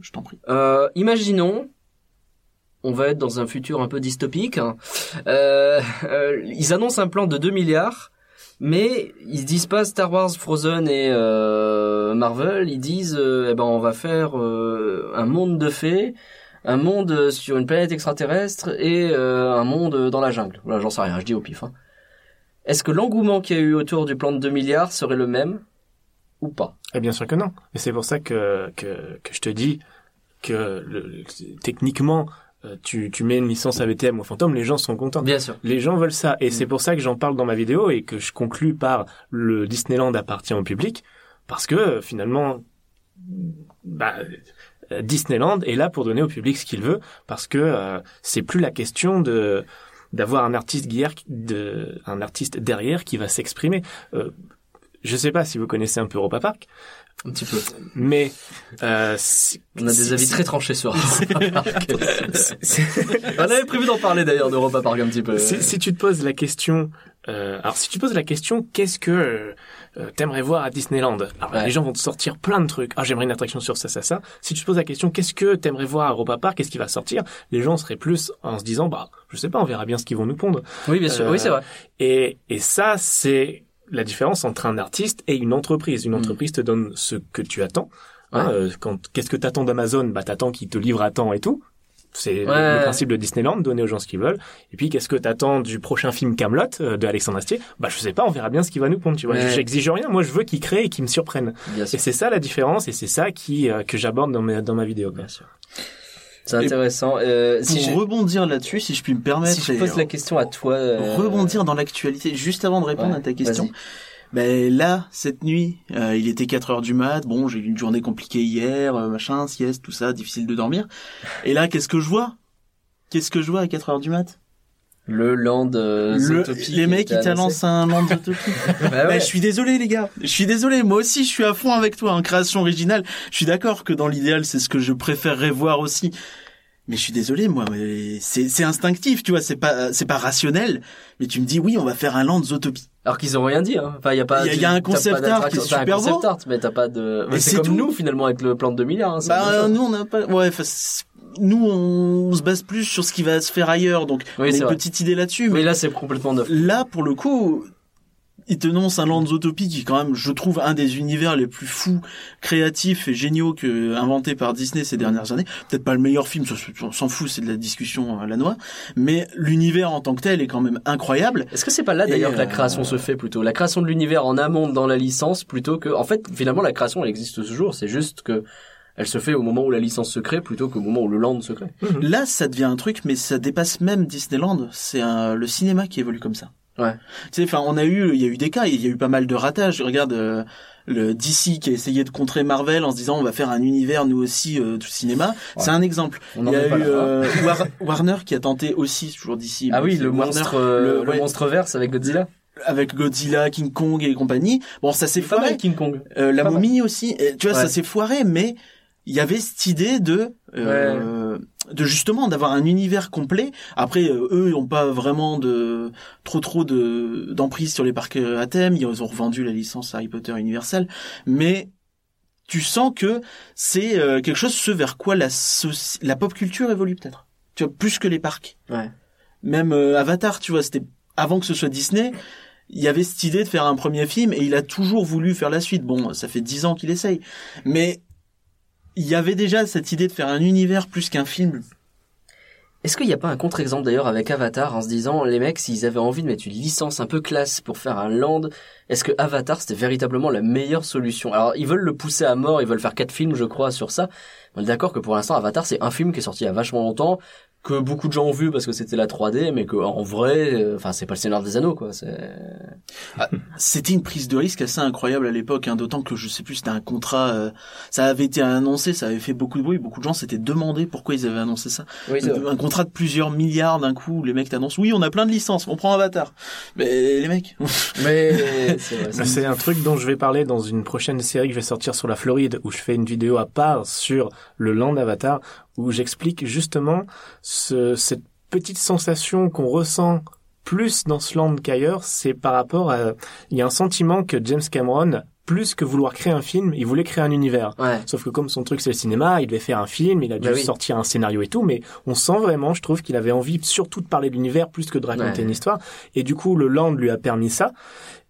Je t'en prie. Euh, imaginons on va être dans un futur un peu dystopique. Hein. Euh, euh, ils annoncent un plan de 2 milliards mais ils disent pas Star Wars, Frozen et euh, Marvel. Ils disent, euh, eh ben, on va faire euh, un monde de fées, un monde sur une planète extraterrestre et un monde dans la jungle. Voilà, j'en sais rien, je dis au pif. Hein. Est-ce que l'engouement qu'il y a eu autour du plan de 2 milliards serait le même ou pas? Eh bien sûr que non. Et c'est pour ça que, que, que je te dis que le, techniquement, euh, tu, tu mets une licence AVTM ou Fantôme, les gens sont contents. Bien sûr. Les gens veulent ça. Et mm. c'est pour ça que j'en parle dans ma vidéo et que je conclue par le Disneyland appartient au public. Parce que finalement, bah, Disneyland est là pour donner au public ce qu'il veut. Parce que euh, c'est plus la question de d'avoir un artiste de, un artiste derrière qui va s'exprimer. Euh, je sais pas si vous connaissez un peu Europa Park, Un petit peu. mais euh, On a des avis très tranchés sur Europa [laughs] Park. si- On avait prévu d'en parler d'ailleurs d'Europa Park un petit peu. si, si tu te poses la question, euh, alors si tu te poses la question, qu'est-ce que euh, euh, t'aimerais voir à Disneyland? Alors Ouais. les gens vont te sortir plein de trucs. Ah j'aimerais une attraction sur ça, ça, ça. Si tu te poses la question, qu'est-ce que t'aimerais voir à Europa Park? Qu'est-ce qui va sortir? Les gens seraient plus en se disant, bah je sais pas, on verra bien ce qu'ils vont nous pondre. Oui, bien sûr. Euh, Oui, c'est vrai. Et, et ça, c'est la différence entre un artiste et une entreprise. Une Mm. entreprise te donne ce que tu attends. Hein, Ouais. euh, quand qu'est-ce que t'attends d'Amazon? Bah t'attends qu'ils te livrent à temps et tout. C'est le- Ouais. le principe de Disneyland, donner aux gens ce qu'ils veulent. Et puis qu'est-ce que t'attends du prochain film Camelot euh, de Alexandre Astier? Bah je sais pas, on verra bien ce qu'il va nous pondre. Tu vois, Ouais. j'exige rien. Moi je veux qu'il crée et qu'il me surprenne. Et c'est ça la différence et c'est ça qui euh, que j'aborde dans ma dans ma vidéo. Bien sûr. C'est intéressant. Euh, Pour si je, rebondir là-dessus, si je puis me permettre, si je pose et, la question à toi, euh, rebondir dans l'actualité, juste avant de répondre ouais, à ta question. Ben là, cette nuit, euh, il était 4 heures du mat. Bon, j'ai eu une journée compliquée hier, euh, machin, sieste, tout ça, difficile de dormir. Et là, qu'est-ce que je vois? Qu'est-ce que je vois à 4 heures du mat? Le land euh, Le- Les mecs, qui t'annoncent un land [laughs] Zootopie. Bah ouais. Ben, je suis désolé, les gars. Je suis désolé. Moi aussi, je suis à fond avec toi en création originale. Je suis d'accord que dans l'idéal, c'est ce que je préférerais voir aussi. Mais je suis désolé, moi, c'est c'est instinctif, tu vois, c'est pas c'est pas rationnel. Mais tu me dis oui, on va faire un land Zootopie. Alors qu'ils ont rien dit. Hein. Enfin, il y a pas. Il y a- y un concept art qui est T'as un super concept beau. art, mais t'as pas de. C'est comme tout. nous finalement avec le plan de 2 milliards. Hein, Bah nous on n'a pas ouais nous on se base plus sur ce qui va se faire ailleurs donc Oui, on a une vrai. petite idée là-dessus Mais là, c'est complètement neuf. là pour le coup il t'annonce un land Zootopie qui est quand même je trouve un des univers les plus fous créatifs et géniaux que inventés par Disney ces dernières années peut-être pas le meilleur film on s'en fout c'est de la discussion à la noix mais l'univers en tant que tel est quand même incroyable Est-ce que c'est pas là d'ailleurs que la euh, création se fait plutôt? La création de l'univers en amont dans la licence plutôt que. En fait, finalement, la création elle existe toujours. C'est juste que elle se fait au moment où la licence se crée plutôt qu'au moment où le land se crée. Là, ça devient un truc, mais ça dépasse même Disneyland. C'est un- le cinéma qui évolue comme ça. Ouais. Tu sais, enfin, on a eu, il y a eu des cas, il y a eu pas mal de ratages. Regarde euh, le DC qui a essayé de contrer Marvel en se disant on va faire un univers nous aussi euh, du cinéma. C'est un exemple. On il en y a eu euh, [laughs] War- Warner qui a tenté aussi toujours DC. Ah oui, le Warner, monstre, euh, le- le ouais. monstre verse avec Godzilla. avec Godzilla, King Kong et compagnie. Bon, ça s'est Pas mal foiré. King Kong. Euh, la Pas mal. momie aussi. Et, tu vois, Ouais. ça s'est foiré, mais il y avait cette idée de euh, de justement d'avoir un univers complet. Après, euh, eux, ils ont pas vraiment de trop trop de d'emprise sur les parcs euh, à thème. Ils ont revendu la licence Harry Potter Universal, mais tu sens que c'est euh, quelque chose ce vers quoi la soci- la pop culture évolue peut-être. Tu vois, plus que les parcs. Ouais. Même Avatar, tu vois, c'était avant que ce soit Disney. Il y avait cette idée de faire un premier film et il a toujours voulu faire la suite. Bon, ça fait dix ans qu'il essaye. Mais il y avait déjà cette idée de faire un univers plus qu'un film. Est-ce qu'il n'y a pas un contre-exemple d'ailleurs avec Avatar en se disant les mecs s'ils avaient envie de mettre une licence un peu classe pour faire un land, est-ce que Avatar c'était véritablement la meilleure solution? Alors ils veulent le pousser à mort, ils veulent faire quatre films je crois sur ça. On est d'accord que pour l'instant Avatar c'est un film qui est sorti il y a vachement longtemps, que beaucoup de gens ont vu parce que c'était la 3D, mais que en vrai, euh, enfin c'est pas le Seigneur des Anneaux quoi. C'est C'était une prise de risque assez incroyable à l'époque, hein, d'autant que je sais plus, c'était un contrat, euh, ça avait été annoncé, ça avait fait beaucoup de bruit, beaucoup de gens s'étaient demandé pourquoi ils avaient annoncé ça. oui, c'est vrai. un contrat de plusieurs milliards d'un coup, les mecs t'annoncent, oui, on a plein de licences, on prend Avatar. Mais les mecs, [laughs] mais c'est vrai. Bah, C'est un truc dont je vais parler dans une prochaine série que je vais sortir sur la Floride, où je fais une vidéo à part sur le land Avatar, où j'explique justement ce, cette petite sensation qu'on ressent plus dans ce land qu'ailleurs, c'est par rapport à... Il y a un sentiment que James Cameron, plus que vouloir créer un film, il voulait créer un univers. Ouais. Sauf que comme son truc c'est le cinéma, il devait faire un film, il a dû Bah oui. sortir un scénario et tout, mais on sent vraiment, je trouve qu'il avait envie surtout de parler de l'univers plus que de raconter Ouais. une histoire. Et du coup, le land lui a permis ça.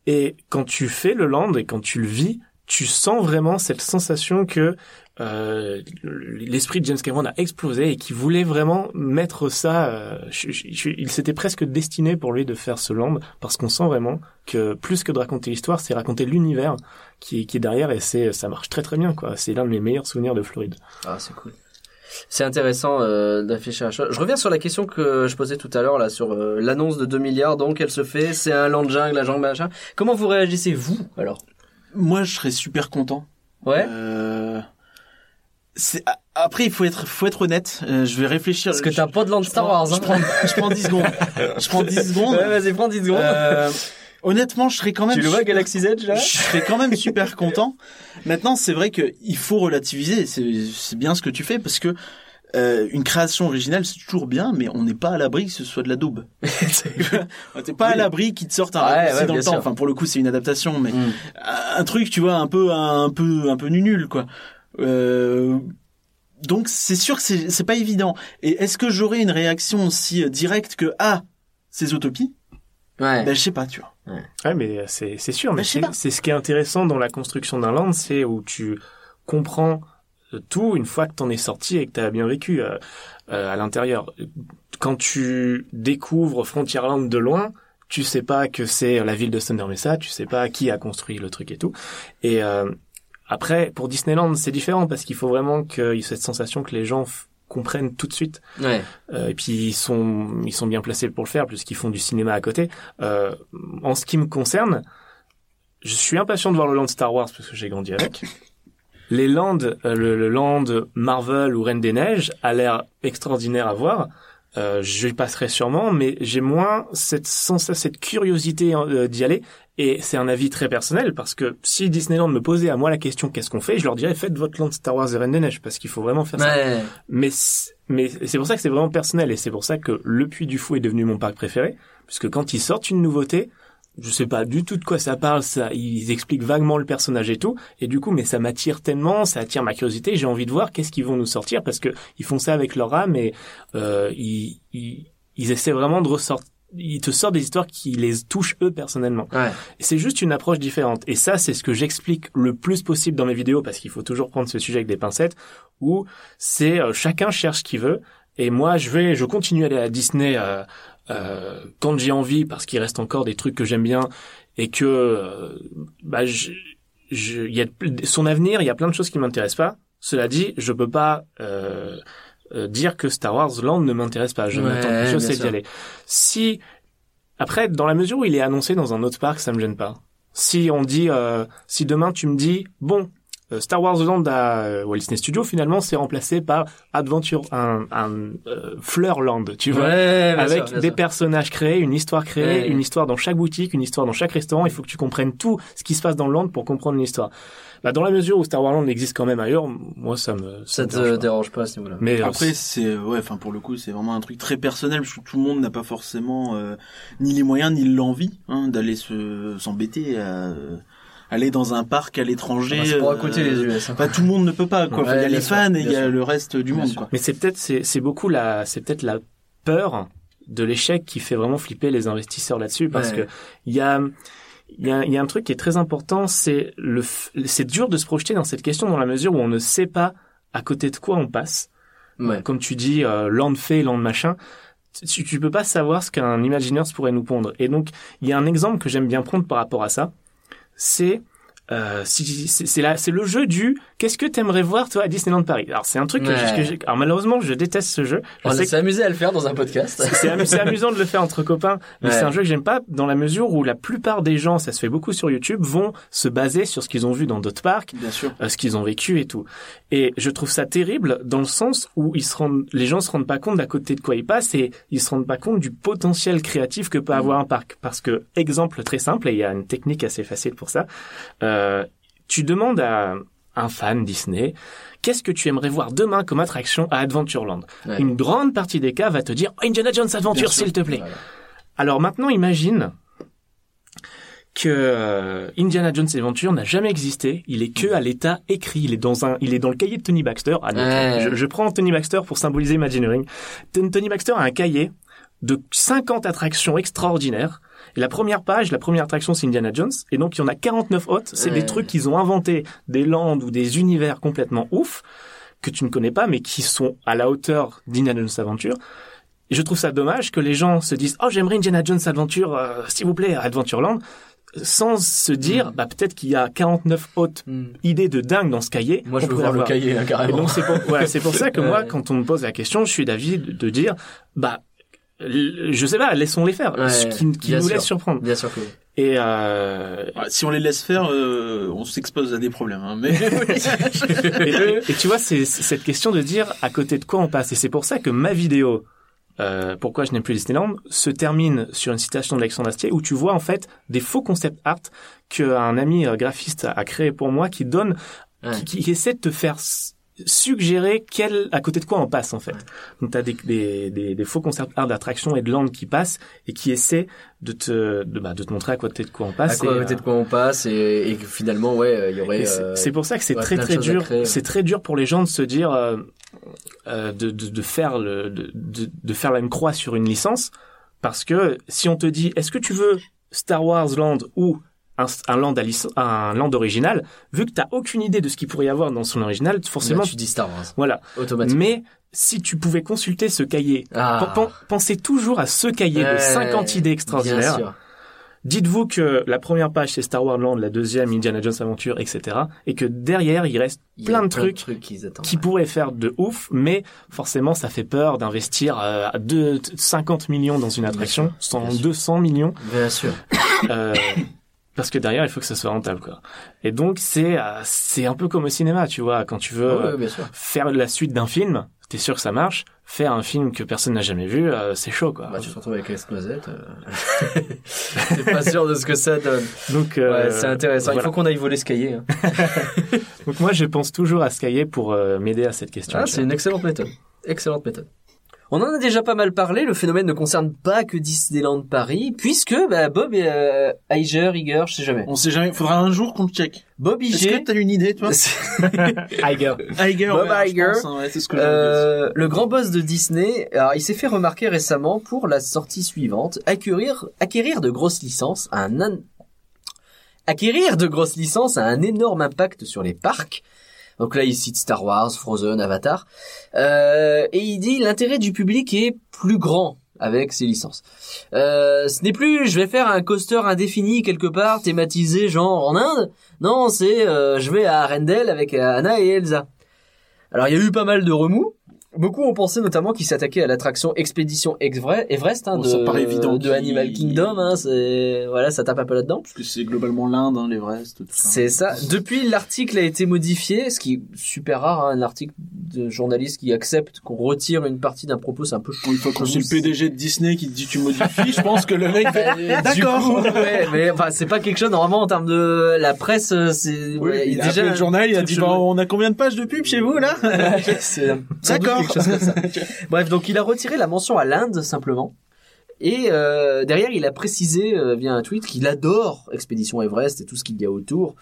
Et quand tu fais le land et quand tu le vis, tu sens vraiment cette sensation que euh, l'esprit de James Cameron a explosé et qu'il voulait vraiment mettre ça. euh, il s'était presque destiné pour lui de faire ce land parce qu'on sent vraiment que plus que de raconter l'histoire, c'est raconter l'univers qui, qui est derrière et c'est ça marche très très bien quoi. C'est l'un de mes meilleurs souvenirs de Floride. Ah, c'est cool. C'est intéressant euh, d'afficher un choix. Je reviens sur la question que je posais tout à l'heure là sur euh, l'annonce de 2 milliards. Donc elle se fait, c'est un land jungle, un jungle machin. Comment vous réagissez vous alors? Moi je serais super content. Ouais. Euh, après il faut être faut être honnête. Euh, je vais réfléchir. Parce que t'as pas de land Star Wars. Je Hein. prends, je prends 10 secondes. [laughs] Je prends 10 secondes. Ouais, vas-y, prends 10 secondes. Euh, Honnêtement, je serais quand même. Tu le vois Galaxy's Edge là je serais quand même super content. Maintenant, c'est vrai que il faut relativiser. C'est c'est bien ce que tu fais parce que euh, une création originale, c'est toujours bien, mais on n'est pas à l'abri que ce soit de la daube. [laughs] T'es pas à l'abri qu'ils te sortent un Ouais, raccourci ouais, dans le temps. sûr. Enfin, pour le coup, c'est une adaptation, mais Mm. un truc, tu vois, un peu, un peu, un peu nul, quoi. Euh, donc, c'est sûr que c'est c'est pas évident. Et est-ce que j'aurais une réaction aussi euh, directe que ah, c'est Zootopie? Ouais. Ben, je sais pas, tu vois. Ouais, mais c'est c'est sûr. Mais sais c'est ce qui est intéressant dans la construction d'un land, c'est où tu comprends euh, tout une fois que t'en es sorti et que t'as bien vécu euh, euh, à l'intérieur. Quand tu découvres Frontierland de loin, tu sais pas que c'est la ville de Thunder Mesa, tu sais pas qui a construit le truc et tout. Et euh, après, pour Disneyland, c'est différent parce qu'il faut vraiment qu'il y ait cette sensation que les gens comprennent tout de suite. Ouais. Euh, et puis ils sont ils sont bien placés pour le faire puisqu'ils font du cinéma à côté. Euh, en ce qui me concerne, je suis impatient de voir le land Star Wars parce que j'ai grandi avec. Les lands, euh, le, le land Marvel ou Reine des Neiges a l'air extraordinaire à voir. Euh, je y passerai sûrement, mais j'ai moins cette sens, cette curiosité euh, d'y aller. Et c'est un avis très personnel parce que si Disneyland me posait à moi la question qu'est-ce qu'on fait, je leur dirais faites votre land Star Wars et Reine des Neiges parce qu'il faut vraiment faire ça. Mais mais c'est pour ça que c'est vraiment personnel et c'est pour ça que le Puy du Fou est devenu mon parc préféré puisque quand ils sortent une nouveauté, je sais pas du tout de quoi ça parle, ça ils expliquent vaguement le personnage et tout et du coup mais ça m'attire tellement, ça attire ma curiosité, j'ai envie de voir qu'est-ce qu'ils vont nous sortir parce que ils font ça avec leur âme et euh, ils, ils ils essaient vraiment de ressortir ils te sortent des histoires qui les touchent eux personnellement. Ouais. C'est juste une approche différente. Et ça, c'est ce que j'explique le plus possible dans mes vidéos, parce qu'il faut toujours prendre ce sujet avec des pincettes, où c'est euh, chacun cherche ce qu'il veut. Et moi, je vais, je continue à aller à Disney euh, euh, quand j'ai envie, parce qu'il reste encore des trucs que j'aime bien et que, euh, bah, je, je, il y a son avenir, il y a plein de choses qui m'intéressent pas. Cela dit, je peux pas euh, euh, dire que Star Wars Land ne m'intéresse pas. Je Ouais, m'attends, je sais d'y aller. Si après, dans la mesure où il est annoncé dans un autre parc, ça me gêne pas. Si on dit, euh, si demain tu me dis, bon, euh, Star Wars Land à euh, Walt Disney Studios, finalement, c'est remplacé par Adventure, un, un euh, Fleurland, tu vois, Ouais, avec sûr, des sûr. personnages créés, une histoire créée, Ouais. une histoire dans chaque boutique, une histoire dans chaque restaurant. Il faut que tu comprennes tout ce qui se passe dans le land pour comprendre l'histoire. Bah, dans la mesure où Star Wars Land existe quand même ailleurs, moi ça me Ça me te dérange pas. dérange pas à ce niveau-là. Mais euh, Après, c'est ouais, enfin pour le coup, c'est vraiment un truc très personnel parce que tout le monde n'a pas forcément euh, ni les moyens ni l'envie hein, d'aller se s'embêter à euh, aller dans un parc à l'étranger. Bah, c'est pour à euh, côté les US. hein. Bah, tout le monde ne peut pas quoi. Enfin, il y a les sûr, fans et il y a le reste du Bien monde sûr. quoi. Mais c'est peut-être c'est c'est beaucoup la c'est peut-être la peur de l'échec qui fait vraiment flipper les investisseurs là-dessus parce Ouais. que il y a il y a, il y a un truc qui est très important, c'est le f- c'est dur de se projeter dans cette question dans la mesure où on ne sait pas à côté de quoi on passe. Ouais. Comme tu dis, euh, land fait, land machin. Tu, tu peux pas savoir ce qu'un Imagineers pourrait nous pondre. Et donc, il y a un exemple que j'aime bien prendre par rapport à ça. C'est euh, c'est le jeu du qu'est-ce que t'aimerais voir toi à Disneyland Paris? Alors c'est un truc que, Ouais. je- que j'ai- alors malheureusement je déteste ce jeu. Je On s'est amusé à le faire dans un podcast. c'est c'est amu- c'est amusant de le faire entre copains, mais Ouais. c'est un jeu que j'aime pas dans la mesure où la plupart des gens, ça se fait beaucoup sur YouTube, vont se baser sur ce qu'ils ont vu dans d'autres parcs, Bien sûr. euh, ce qu'ils ont vécu et tout. Et je trouve ça terrible dans le sens où ils se rendent, les gens se rendent pas compte d'à côté de quoi ils passent et ils se rendent pas compte du potentiel créatif que peut avoir un parc. Parce que exemple très simple et il y a une technique assez facile pour ça. Euh, tu demandes à un fan Disney, qu'est-ce que tu aimerais voir demain comme attraction à Adventureland Ouais. Une grande partie des cas va te dire oh, Indiana Jones Adventure, s'il te plaît. Voilà. Alors maintenant, imagine que euh, Indiana Jones Adventure n'a jamais existé. Il est que à l'état écrit. Il est dans un, il est dans le cahier de Tony Baxter. Ah, donc, Ouais. je, je prends Tony Baxter pour symboliser Imagineering. Ton- Tony Baxter a un cahier de 50 attractions extraordinaires. Et la première page, la première attraction, c'est Indiana Jones. Et donc, il y en a 49 autres. C'est Ouais. des trucs qu'ils ont inventés, des landes ou des univers complètement ouf, que tu ne connais pas, mais qui sont à la hauteur d'Indiana Jones Adventure. Et je trouve ça dommage que les gens se disent, oh, j'aimerais Indiana Jones Adventure, euh, s'il vous plaît, à Adventureland, sans se dire, Mm. bah, peut-être qu'il y a 49 autres Hmm. idées de dingue dans ce cahier. Moi, je veux voir le cahier, hein, Et carrément. donc c'est pour, voilà, c'est pour [laughs] ça que moi, quand on me pose la question, je suis d'avis de, de dire, bah, je sais pas, laissons-les faire, Ouais, ce qui, nous sûr. laisse surprendre. Bien sûr que oui. Et euh, Ouais, si on les laisse faire, euh, on s'expose à des problèmes. Hein, mais [laughs] et, et tu vois, c'est cette question de dire à côté de quoi on passe. Et c'est pour ça que ma vidéo euh, pourquoi je n'aime plus Disneyland se termine sur une citation d'Alexandre Astier où tu vois en fait des faux concept art qu'un ami euh, graphiste a, créé pour moi qui donne, Ouais. qui, qui essaie de te faire suggérer quel, à côté de quoi on passe en fait. Donc tu as des, des, des, des faux concept art d'attraction et de land qui passent et qui essaient de te, de, bah, de te montrer à côté de quoi on À passe. quoi, et, côté euh, de quoi on passe et, et finalement, ouais, euh, il y aurait. c'est- euh, c'est pour ça que c'est très très à dur. C'est très dur pour les gens de se dire euh, euh, de, de, de faire le de, de, faire la une croix sur une licence parce que si on te dit est-ce que tu veux Star Wars Land ou un, un land un original, vu que t'as aucune idée de ce qu'il pourrait y avoir dans son original, forcément, Là, tu dis Star Wars. voilà. Automatiquement. Mais si tu pouvais consulter ce cahier, Ah. pen- pen- pensez toujours à ce cahier de Ouais, 50 idées Bien extraordinaires. sûr. Dites-vous que la première page c'est Star Wars Land, la deuxième Indiana Jones Aventure, etc. Et que derrière il reste Il plein de trucs qui attendent. qui pourraient faire de ouf, mais forcément ça fait peur d'investir euh, à deux- 50 millions dans une attraction, sûr, sans bien sûr. 200 millions, Bien sûr. euh, parce que derrière il faut que ça soit rentable quoi. Et donc c'est euh, c'est un peu comme au cinéma, tu vois, quand tu veux Ouais, euh, ouais, sûr. faire la suite d'un film, t'es sûr que ça marche. Faire un film que personne n'a jamais vu, euh, c'est chaud quoi. Bah, tu te retrouves avec les noisettes. Euh... [laughs] T'es pas sûr de ce que ça donne. Donc euh, Ouais, c'est intéressant. Il faut qu'on aille voler ce cahier. hein. [laughs] Donc moi je pense toujours à ce cahier pour euh, m'aider à cette question. Ah, c'est une excellente méthode. Excellente méthode. On en a déjà pas mal parlé. Le phénomène ne concerne pas que Disneyland Paris, puisque bah, Bob et euh, Iger, Iger, je sais jamais. On sait jamais. Faudra un jour qu'on le check. Bob Est-ce Iger, que t'as une idée, toi? [laughs] Iger. Iger. Bob ouais, Iger. pense, hein, ouais, c'est ce que j'avais euh, le grand boss de Disney, alors il s'est fait remarquer récemment pour la sortie suivante, acquérir, acquérir de grosses licences a un an- acquérir de grosses licences a un énorme impact sur les parcs. Donc là, il cite Star Wars, Frozen, Avatar, Euh, et il dit l'intérêt du public est plus grand avec ces licences. Euh, ce n'est plus je vais faire un coaster indéfini quelque part thématisé genre en Inde. Non, c'est euh, je vais à Arendelle avec Anna et Elsa. Alors il y a eu pas mal de remous. Beaucoup ont pensé notamment qu'il s'attaquait à l'attraction Expédition Everest hein, Bon, de, ça paraît évident de Animal Kingdom. Hein, c'est voilà, ça tape un peu là-dedans. Parce que c'est globalement l'Inde, hein, l'Everest. C'est ça. Depuis, l'article a été modifié, ce qui est super rare, hein, un article de journaliste qui accepte qu'on retire une partie d'un propos, c'est un peu Bon, Une fois qu'on c'est le PDG de Disney qui te dit tu modifies, je pense que le mec fait [laughs] d'accord. ouais, mais enfin, c'est pas quelque chose normalement en termes de la presse, euh, c'est Oui, ouais, il a appelé le journal, il a dit bon, on a combien de pages de pub chez vous là? [laughs] D'accord. Quelque chose comme ça. [laughs] Bref, donc il a retiré la mention à l'Inde simplement. Et euh, derrière, il a précisé euh, via un tweet qu'il adore Expédition Everest et tout ce qu'il y a autour.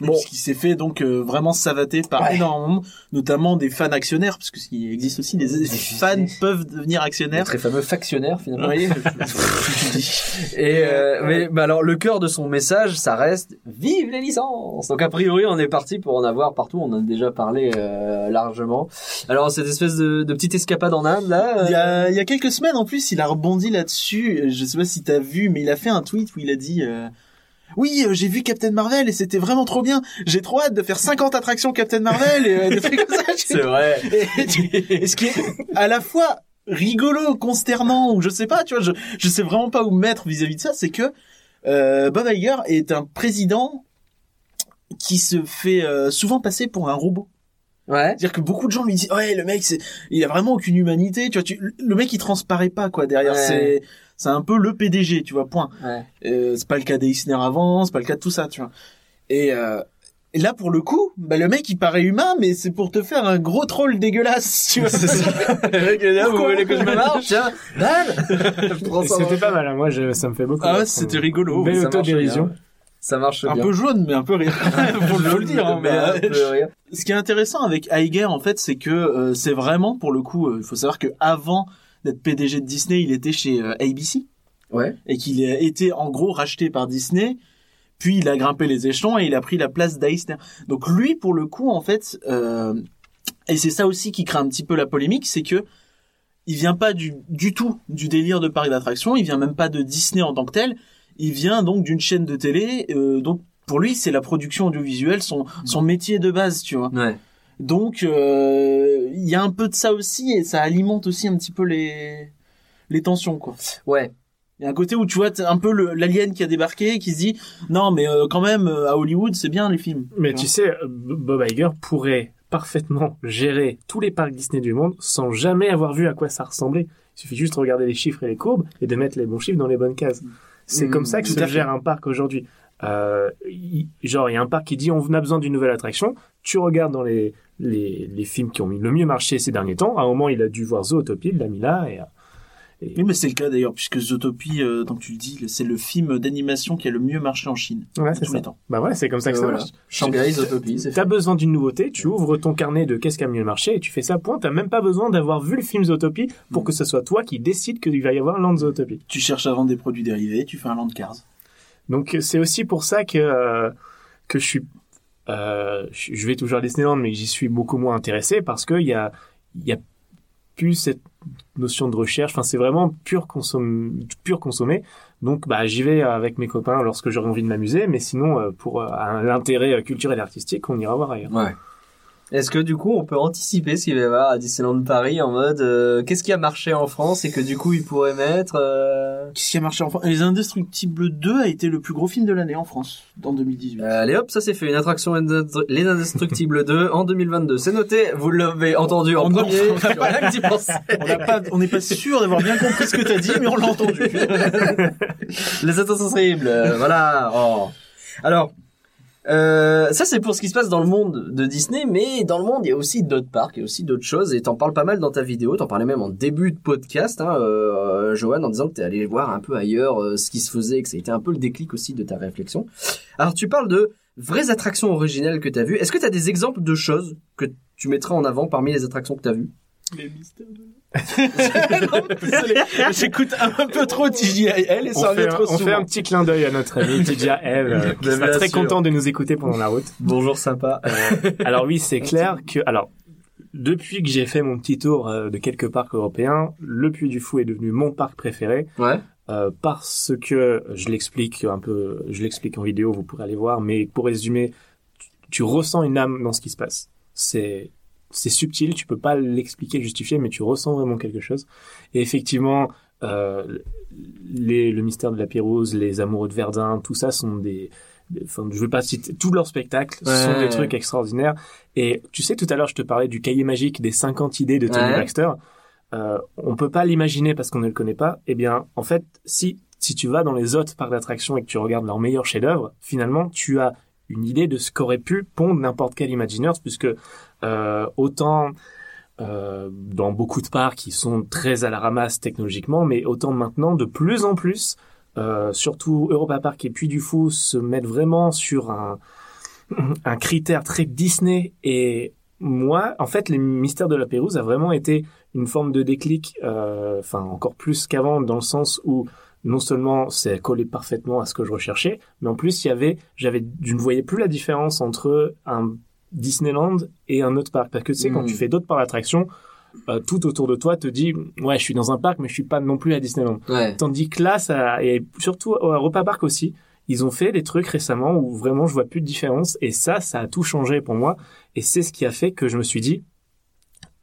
Bon. Qui s'est fait donc euh, vraiment savater par Ouais. énormément, notamment des fans actionnaires, parce que il existe aussi des, des fans peuvent devenir actionnaires. très fameux factionnaire finalement. Oui. [laughs] Et euh, mais, mais alors le cœur de son message, ça reste vive les licences. Donc a priori, on est parti pour en avoir partout. On en a déjà parlé euh, largement. Alors cette espèce de, de petite escapade en Inde là. euh, Il y, a, il y a quelques semaines en plus, il a rebondi là-dessus. Je sais pas si t'as vu, mais il a fait un tweet où il a dit euh, Oui, euh, j'ai vu Captain Marvel et c'était vraiment trop bien. J'ai trop hâte de faire 50 attractions Captain Marvel et euh, des trucs comme ça. c'est vrai. Et, et ce qui est à la fois rigolo, consternant, ou je sais pas, tu vois, je, je sais vraiment pas où me mettre vis-à-vis de ça, c'est que euh, Bob Iger est un président qui se fait euh, souvent passer pour un robot. Ouais. C'est-à-dire que beaucoup de gens lui disent ouais le mec c'est il a vraiment aucune humanité tu vois tu, le mec il transparaît pas quoi derrière Ouais. c'est c'est un peu le PDG tu vois point Ouais. euh, c'est pas le cas d'Eisner avant c'est pas le cas de tout ça tu vois et, euh, et là pour le coup bah le mec il paraît humain mais c'est pour te faire un gros troll dégueulasse [laughs] tu vois C'est ça. Là, vous voulez que je me marre [laughs] Tiens, Dan [laughs] C'était pas mal, hein. moi je, ça me fait beaucoup. ah ouais c'était rigolo Belle Ça marche autodérision. bien. Ça marche un bien. peu jaune mais un peu rire faut le, le dire hein, Mais un peu rire. ce qui est intéressant avec Iger en fait c'est que euh, c'est vraiment pour le coup euh, il faut savoir que avant d'être PDG de Disney il était chez euh, ABC Ouais. et qu'il a été en gros racheté par Disney puis il a grimpé les échelons et il a pris la place d'Eisner donc lui pour le coup en fait euh, et c'est ça aussi qui crée un petit peu la polémique c'est que il vient pas du, du tout du délire de parc d'attractions il vient même pas de Disney en tant que tel il vient donc d'une chaîne de télé euh, donc pour lui c'est la production audiovisuelle son son métier de base tu vois Ouais. Donc euh, il y a un peu de ça aussi et ça alimente aussi un petit peu les les tensions quoi Ouais. il y a un côté où tu vois un peu l'alien qui a débarqué qui se dit non mais euh, quand même euh, à Hollywood c'est bien les films Mais Tu tu sais, Bob Iger pourrait parfaitement gérer tous les parcs Disney du monde sans jamais avoir vu à quoi ça ressemblait. Il suffit juste de regarder les chiffres et les courbes et de mettre les bons chiffres dans les bonnes cases. C'est Mm, comme ça que se gère un parc aujourd'hui. Euh, genre, il y a un parc qui dit on a besoin d'une nouvelle attraction. Tu regardes dans les, les, les films qui ont le mieux marché ces derniers temps. À un moment, il a dû voir Zootopie, il l'a mis là. Et, Oui, mais c'est le cas d'ailleurs, puisque Zootopie, euh, donc tu le dis, c'est le film d'animation qui a le mieux marché en Chine, ouais, c'est tous ça. les temps. Bah ouais, c'est comme ça que Euh, ça voilà. marche. Shanghai, Zootopie, c'est. T'as besoin d'une nouveauté, tu ouvres ton carnet de qu'est-ce qui a mieux marché et tu fais ça, point. T'as même pas besoin d'avoir vu le film Zootopie pour Mm. que ce soit toi qui décide qu'il va y avoir Land Zootopie. Tu cherches à vendre des produits dérivés, tu fais un land cars. Donc c'est aussi pour ça que euh, que je suis euh, je vais toujours à Disneyland mais j'y suis beaucoup moins intéressé parce que il y a y a plus cette notion de recherche enfin c'est vraiment pur consomme pur consommé donc bah j'y vais avec mes copains lorsque j'aurai envie de m'amuser mais sinon euh, pour euh, l'intérêt euh, culturel et artistique on ira voir ailleurs. Ouais. Est-ce que du coup on peut anticiper ce qu'il va y avoir à Disneyland Paris en mode euh, qu'est-ce qui a marché en France et que du coup ils pourraient mettre euh... Qu'est-ce qui a marché en France Les Indestructibles 2 a été le plus gros film de l'année en France, dans 2018. Euh, Allez hop, ça c'est fait. Une attraction Les Indestructibles 2 en 2022. C'est noté, vous l'avez entendu en non, premier. [laughs] on n'a pas-. On n'a on n'est pas sûr d'avoir bien compris ce que t'as dit, mais on l'a entendu. [laughs] Les Indestructibles, euh, voilà. Oh. Alors, euh, ça c'est pour ce qui se passe dans le monde de Disney, mais dans le monde il y a aussi d'autres parcs, il y a aussi d'autres choses, et t'en parles pas mal dans ta vidéo, t'en parlais même en début de podcast, hein, euh, Johan, en disant que t'es allé voir un peu ailleurs euh, ce qui se faisait, que ça a été un peu le déclic aussi de ta réflexion. Alors tu parles de vraies attractions originales que t'as vues. Est-ce que t'as des exemples de choses que tu mettras en avant parmi les attractions que t'as vues? Les mystères de [laughs] j'écoute un peu trop TJL et On, ça fait, revient un, trop on fait souvent. un petit clin d'œil à notre ami Eve, [laughs] euh, qui sera très content de nous écouter pendant la route. Bonjour sympa. [laughs] Alors oui, c'est clair que alors depuis que j'ai fait mon petit tour euh, de quelques parcs européens, le Puy du Fou est devenu mon parc préféré Ouais. euh, parce que je l'explique un peu, je l'explique en vidéo, vous pourrez aller voir, mais pour résumer, tu, tu ressens une âme dans ce qui se passe. C'est c'est subtil, tu peux pas l'expliquer, le justifier, mais tu ressens vraiment quelque chose. Et effectivement, euh, les, le mystère de la Pérouse, les amoureux de Verdun, tout ça sont des, enfin, je veux pas citer tous leurs spectacles, sont des trucs extraordinaires. Et tu sais, tout à l'heure, je te parlais du cahier magique des 50 idées de Tony Ouais. Baxter. Euh, on peut pas l'imaginer parce qu'on ne le connaît pas. Eh bien, en fait, si si tu vas dans les autres parcs d'attractions et que tu regardes leurs meilleurs chefs-d'œuvre, finalement, tu as une idée de ce qu'aurait pu pondre n'importe quel Imagineers, puisque autant euh, dans beaucoup de parcs qui sont très à la ramasse technologiquement, mais autant maintenant, de plus en plus, euh, surtout Europa Park et Puy du Fou se mettent vraiment sur [clears throat] un, critère très Disney. Et moi, en fait, les Mystères de la Pérouse a vraiment été une forme de déclic, euh, enfin encore plus qu'avant, dans le sens où non seulement c'est collé parfaitement à ce que je recherchais, mais en plus il j'avais, je ne voyais plus la différence entre un Disneyland et un autre parc, parce que tu sais quand tu fais d'autres parcs d'attractions, euh, tout autour de toi te dit ouais je suis dans un parc mais je suis pas non plus à Disneyland. Ouais. Tandis que là ça et surtout à Europa Park aussi, ils ont fait des trucs récemment où vraiment je vois plus de différence et ça ça a tout changé pour moi et c'est ce qui a fait que je me suis dit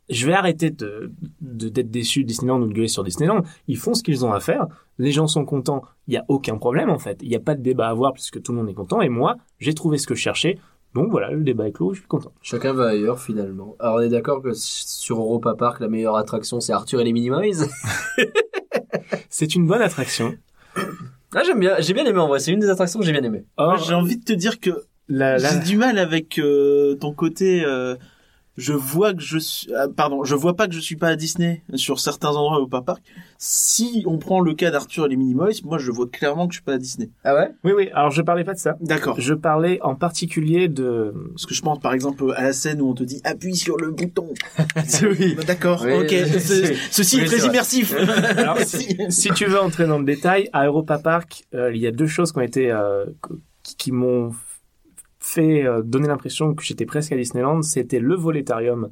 je vais arrêter de de- d'être déçu de Disneyland ou de gueuler sur Disneyland. Ils font ce qu'ils ont à faire. Les gens sont contents. Il y a aucun problème en fait. Il n'y a pas de débat à avoir puisque tout le monde est content. Et moi, j'ai trouvé ce que je cherchais. Donc voilà, le débat est clos. Je suis content. Chacun va ailleurs finalement. Alors on est d'accord que sur Europa Park, la meilleure attraction c'est Arthur et les Minimize. [laughs] C'est une bonne attraction. Ah j'aime bien, j'ai bien aimé en vrai. C'est une des attractions que j'ai bien aimé. Or, J'ai envie de te dire que la, la- j'ai du mal avec euh, ton côté. euh, je vois que je suis, ah, pardon, je vois pas que je suis pas à Disney sur certains endroits au parc. Si on prend le cas d'Arthur et les Minimoys, moi je vois clairement que je suis pas à Disney. Ah ouais? Oui, oui. Alors je parlais pas de ça. D'accord. Je parlais en particulier de Parce que je pense par exemple à la scène où on te dit appuie sur le bouton. [laughs] Oui. [laughs] D'accord. Oui, ok. Ce- Ceci oui, est très immersif. [laughs] Alors, si, si tu veux entrer dans le détail, à Europa Park, euh, il y a deux choses qui ont été euh, qui, qui m'ont fait euh, donner l'impression que j'étais presque à Disneyland. C'était le volétarium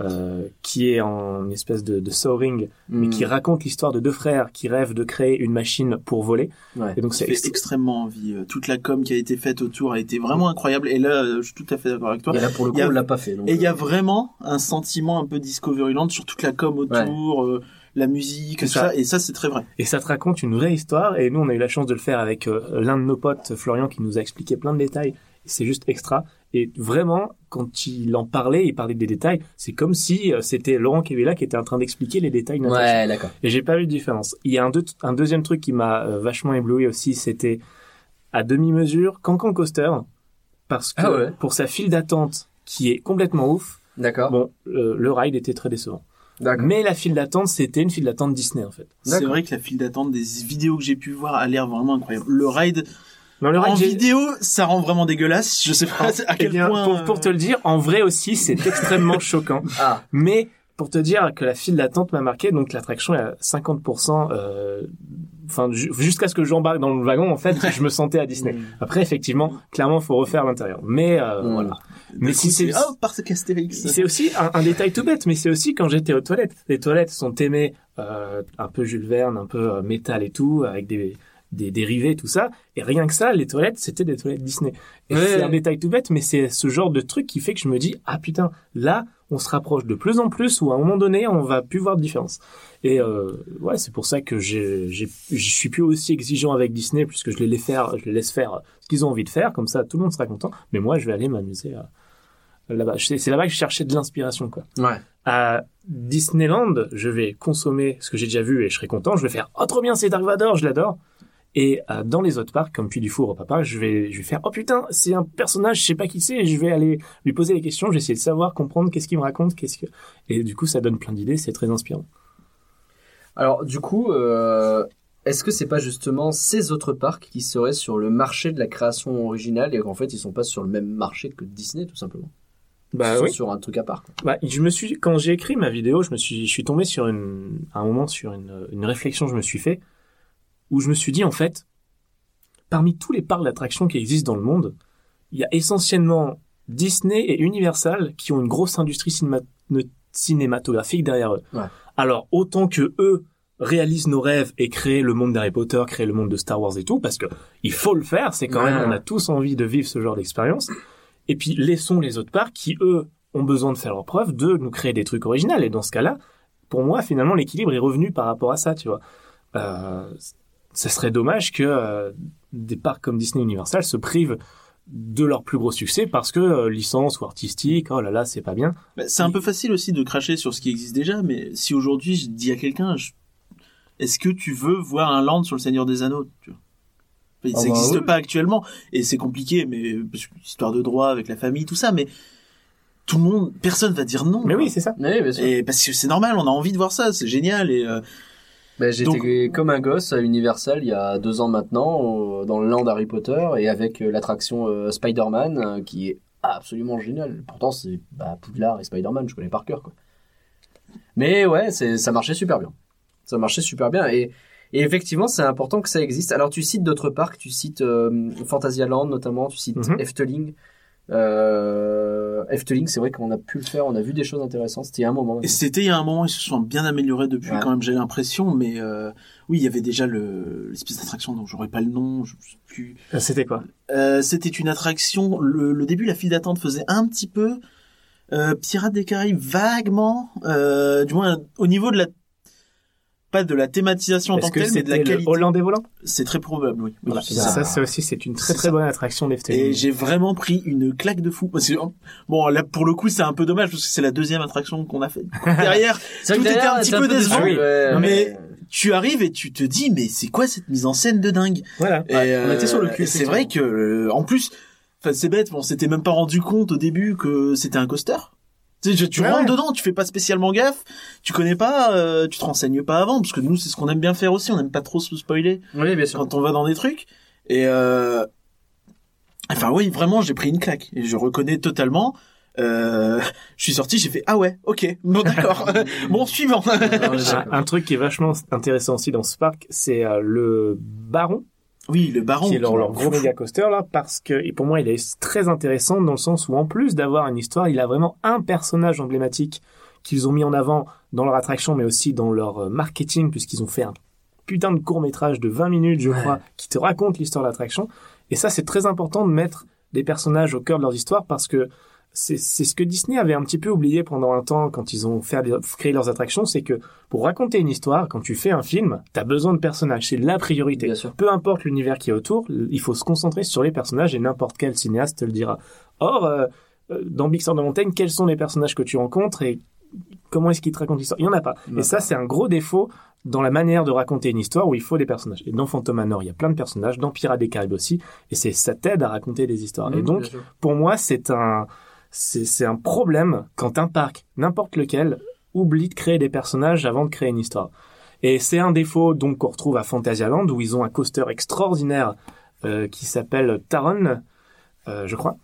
euh, qui est en espèce de, de soaring, mais Hmm. qui raconte l'histoire de deux frères qui rêvent de créer une machine pour voler. Ouais. Et donc Ça c'est fait extra- extrêmement envie. Euh, Toute la com qui a été faite autour a été vraiment incroyable. Et là, je suis tout à fait d'accord avec toi. Et là pour le coup a- on l'a pas fait. donc, Et il y a vraiment un sentiment un peu Discoveryland sur toute la com autour, euh, la musique, tout ça. ça. Et ça, c'est très vrai. et ça te raconte une vraie histoire. Et nous, on a eu la chance de le faire avec euh, l'un de nos potes, Florian, qui nous a expliqué plein de détails. C'est juste extra. Et vraiment, quand il en parlait, il parlait des détails, c'est comme si euh, c'était Laurent Kevela qui était en train d'expliquer les détails de. Ouais, d'accord. Et j'ai pas vu de différence. Il y a un, deux- un deuxième truc qui m'a euh, vachement ébloui aussi, c'était à demi-mesure Cancan Coaster, parce que Ah ouais. pour sa file d'attente qui est complètement ouf, D'accord. bon, euh, le ride était très décevant. D'accord. Mais la file d'attente, c'était une file d'attente Disney en fait. C'est vrai que la file d'attente des vidéos que j'ai pu voir a l'air vraiment incroyable. Le ride Le en j'ai- vidéo, ça rend vraiment dégueulasse. Je sais pas à Eh quel bien, point. pour, pour te le dire, en vrai aussi, c'est [laughs] extrêmement choquant. Ah, Mais pour te dire que la file d'attente m'a marqué, donc l'attraction est à 50%, euh, enfin ju- jusqu'à ce que j'embarque dans le wagon, en fait, je me sentais à Disney. [laughs] Après, effectivement, clairement, faut refaire l'intérieur. Mais euh, Mm. voilà. Mais si c'est oh parce qu'Astérix. c'est aussi un, un détail tout bête, mais c'est aussi quand j'étais aux toilettes. Les toilettes sont aimées euh, un peu Jules Verne, un peu euh, métal et tout, avec des des dérivés, tout ça. Et rien que ça, les toilettes, c'était des toilettes Disney. Et Ouais. c'est un détail tout bête, mais c'est ce genre de truc qui fait que je me dis, ah putain, là, on se rapproche de plus en plus, ou à un moment donné, on va plus voir de différence. Et euh, ouais, c'est pour ça que je suis plus aussi exigeant avec Disney, puisque je les laisse faire, je les laisse faire ce qu'ils ont envie de faire, comme ça, tout le monde sera content. Mais moi, je vais aller m'amuser euh, là-bas. C'est c'est là-bas que je cherchais de l'inspiration, quoi. ouais. À Disneyland, je vais consommer ce que j'ai déjà vu et je serai content. Je vais faire oh trop bien, c'est Dark Vador, je l'adore. Et euh, dans les autres parcs, comme Puy du Four au Papa, je vais je vais faire oh putain, c'est un personnage, je sais pas qui c'est. Je vais aller lui poser des questions, je vais essayer de savoir, comprendre qu'est-ce qu'il me raconte, qu'est-ce que et du coup ça donne plein d'idées, c'est très inspirant. Alors, du coup, euh, est-ce que c'est pas justement ces autres parcs qui seraient sur le marché de la création originale et qu'en fait ils sont pas sur le même marché que Disney tout simplement? Bah oui. sur un truc à part. Bah, je me suis quand j'ai écrit ma vidéo, je me suis je suis tombé sur une à un moment sur une une réflexion que je me suis fait où je me suis dit en fait parmi tous les parcs d'attractions qui existent dans le monde, il y a essentiellement Disney et Universal qui ont une grosse industrie cinéma- cinématographique derrière eux. Ouais. Alors autant que eux réalisent nos rêves et créent le monde d'Harry Potter, créent le monde de Star Wars et tout, parce que il faut le faire, c'est quand Ouais. même, on a tous envie de vivre ce genre d'expérience. Et puis laissons les autres parcs qui, eux, ont besoin de faire leur preuve, de nous créer des trucs originaux. Et dans ce cas-là, pour moi, finalement, l'équilibre est revenu par rapport à ça, tu vois. Euh, ça serait dommage que euh, des parcs comme Disney Universal se privent de leur plus gros succès parce que euh, licence ou artistique, oh là là, c'est pas bien. Bah, c'est un peu facile aussi de cracher sur ce qui existe déjà, mais si aujourd'hui je dis à quelqu'un, je- est-ce que tu veux voir un land sur le Seigneur des Anneaux tu vois? Enfin, Ah Ça bah n'existe oui. pas actuellement et c'est compliqué, mais histoire de droit avec la famille, tout ça, mais tout le monde, personne va dire non. Mais quoi. oui, c'est ça. Oui, bien sûr. Et parce que c'est normal, on a envie de voir ça, c'est génial et euh, Ben, J'étais comme un gosse à Universal il y a deux ans maintenant, dans le land Harry Potter, et avec euh, l'attraction euh, Spider-Man, euh, qui est absolument géniale. Pourtant, c'est bah, Poudlard et Spider-Man, je connais par cœur. Quoi. Mais ouais, ça marchait super bien. Ça marchait super bien. Et, et effectivement, c'est important que ça existe. Alors, tu cites d'autres parcs, tu cites euh, Fantasyland notamment, tu cites Mhm. Efteling. Euh, Efteling, c'est vrai qu'on a pu le faire, on a vu des choses intéressantes. C'était il y a un moment. Et c'était il y a un moment, ils se sont bien améliorés depuis Ouais. quand même, j'ai l'impression, mais euh, oui, il y avait déjà le l'espèce d'attraction dont j'aurais pas le nom, je sais plus. Euh, C'était quoi? Euh, c'était une attraction. Le, le début, la file d'attente faisait un petit peu euh, Pirates des Caraïbes vaguement, euh, du moins au niveau de la pas de la thématisation en tant que telle, mais de la qualité. Hollandais volant C'est très probable, oui. Oui, Voilà. c'est ça. Aussi, c'est une très très ça. bonne attraction Et d'Efteling. j'ai vraiment pris une claque de fou. Parce que, bon, là, pour le coup, c'est un peu dommage parce que c'est la deuxième attraction qu'on a fait. [laughs] Derrière, Tout que était derrière, un petit peu décevant. oui. ouais, Non, mais- tu arrives et tu te dis, mais c'est quoi cette mise en scène de dingue? Voilà. Et, Ouais, on était sur le cul, et C'est vrai que, euh, en plus, enfin, c'est bête, on s'était même pas rendu compte au début que c'était un coaster. Tu, sais, tu Ouais, rentres ouais. dedans, tu fais pas spécialement gaffe, tu connais pas, euh, tu te renseignes pas avant, parce que nous, c'est ce qu'on aime bien faire aussi, on aime pas trop se spoiler Oui, bien sûr. quand on va dans des trucs. Et, euh, enfin, oui, vraiment, j'ai pris une claque. Et je reconnais totalement, euh, [laughs] je suis sorti, j'ai fait, ah ouais, ok, bon, d'accord. [laughs] bon, suivant. Un, un truc qui est vachement intéressant aussi dans ce parc, c'est euh, le Baron, oui, le baron. qui est leur, leur gros méga coaster là, parce que et pour moi il est très intéressant dans le sens où en plus d'avoir une histoire, il a vraiment un personnage emblématique qu'ils ont mis en avant dans leur attraction, mais aussi dans leur euh, marketing, puisqu'ils ont fait un putain de court métrage de 20 minutes, je Ouais. crois, qui te raconte l'histoire de l'attraction. Et ça, c'est très important de mettre des personnages au cœur de leurs histoires parce que c'est ce que Disney avait un petit peu oublié pendant un temps quand ils ont fait, créé leurs attractions, c'est que pour raconter une histoire, quand tu fais un film, t'as besoin de personnages, c'est la priorité. Bien sûr. Peu importe l'univers qui est autour, il faut se concentrer sur les personnages et n'importe quel cinéaste te le dira. Or, euh, euh, dans Big Sur de Montaigne, quels sont les personnages que tu rencontres et comment est-ce qu'ils te racontent l'histoire? Il y en a pas. Et ça, c'est un gros défaut dans la manière de raconter une histoire où il faut des personnages. Et dans Phantom Manor, il y a plein de personnages, dans Pirates des Caraïbes aussi, et c'est ça t'aide à raconter des histoires. et Mmh, donc, bien sûr. pour moi, c'est un, c'est, un problème quand un parc, n'importe lequel, oublie de créer des personnages avant de créer une histoire. Et c'est un défaut donc qu'on retrouve à Fantasyland où ils ont un coaster extraordinaire euh, qui s'appelle Taron, euh, je crois.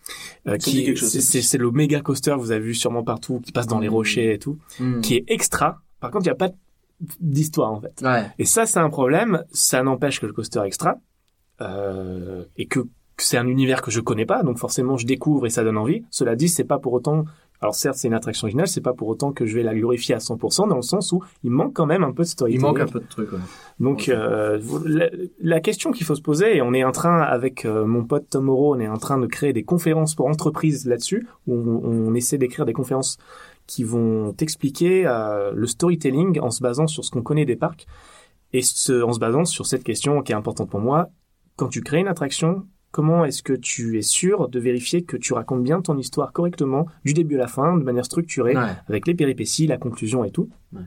Euh, qui c'est, le méga coaster que vous avez vu sûrement partout, qui passe dans les Mm. rochers et tout, Hmm. qui est extra. Par contre, il n'y a pas d'histoire en fait. Ouais. Et ça, c'est un problème. Ça n'empêche que le coaster extra euh, et que c'est un univers que je connais pas, donc forcément je découvre et ça donne envie. Cela dit, c'est pas pour autant. Alors certes, c'est une attraction originale, c'est pas pour autant que je vais la glorifier à 100% dans le sens où il manque quand même un peu de Il storytelling. manque un peu de trucs. ouais. Donc euh, la, la question qu'il faut se poser, et on est en train avec euh, mon pote Tom Moreau, on est en train de créer des conférences pour entreprises là-dessus, où on, on essaie d'écrire des conférences qui vont t'expliquer euh, le storytelling en se basant sur ce qu'on connaît des parcs et ce- en se basant sur cette question qui est importante pour moi. Quand tu crées une attraction, comment est-ce que tu es sûr de vérifier que tu racontes bien ton histoire correctement, du début à la fin, de manière structurée, Ouais. avec les péripéties, la conclusion et tout. Ouais.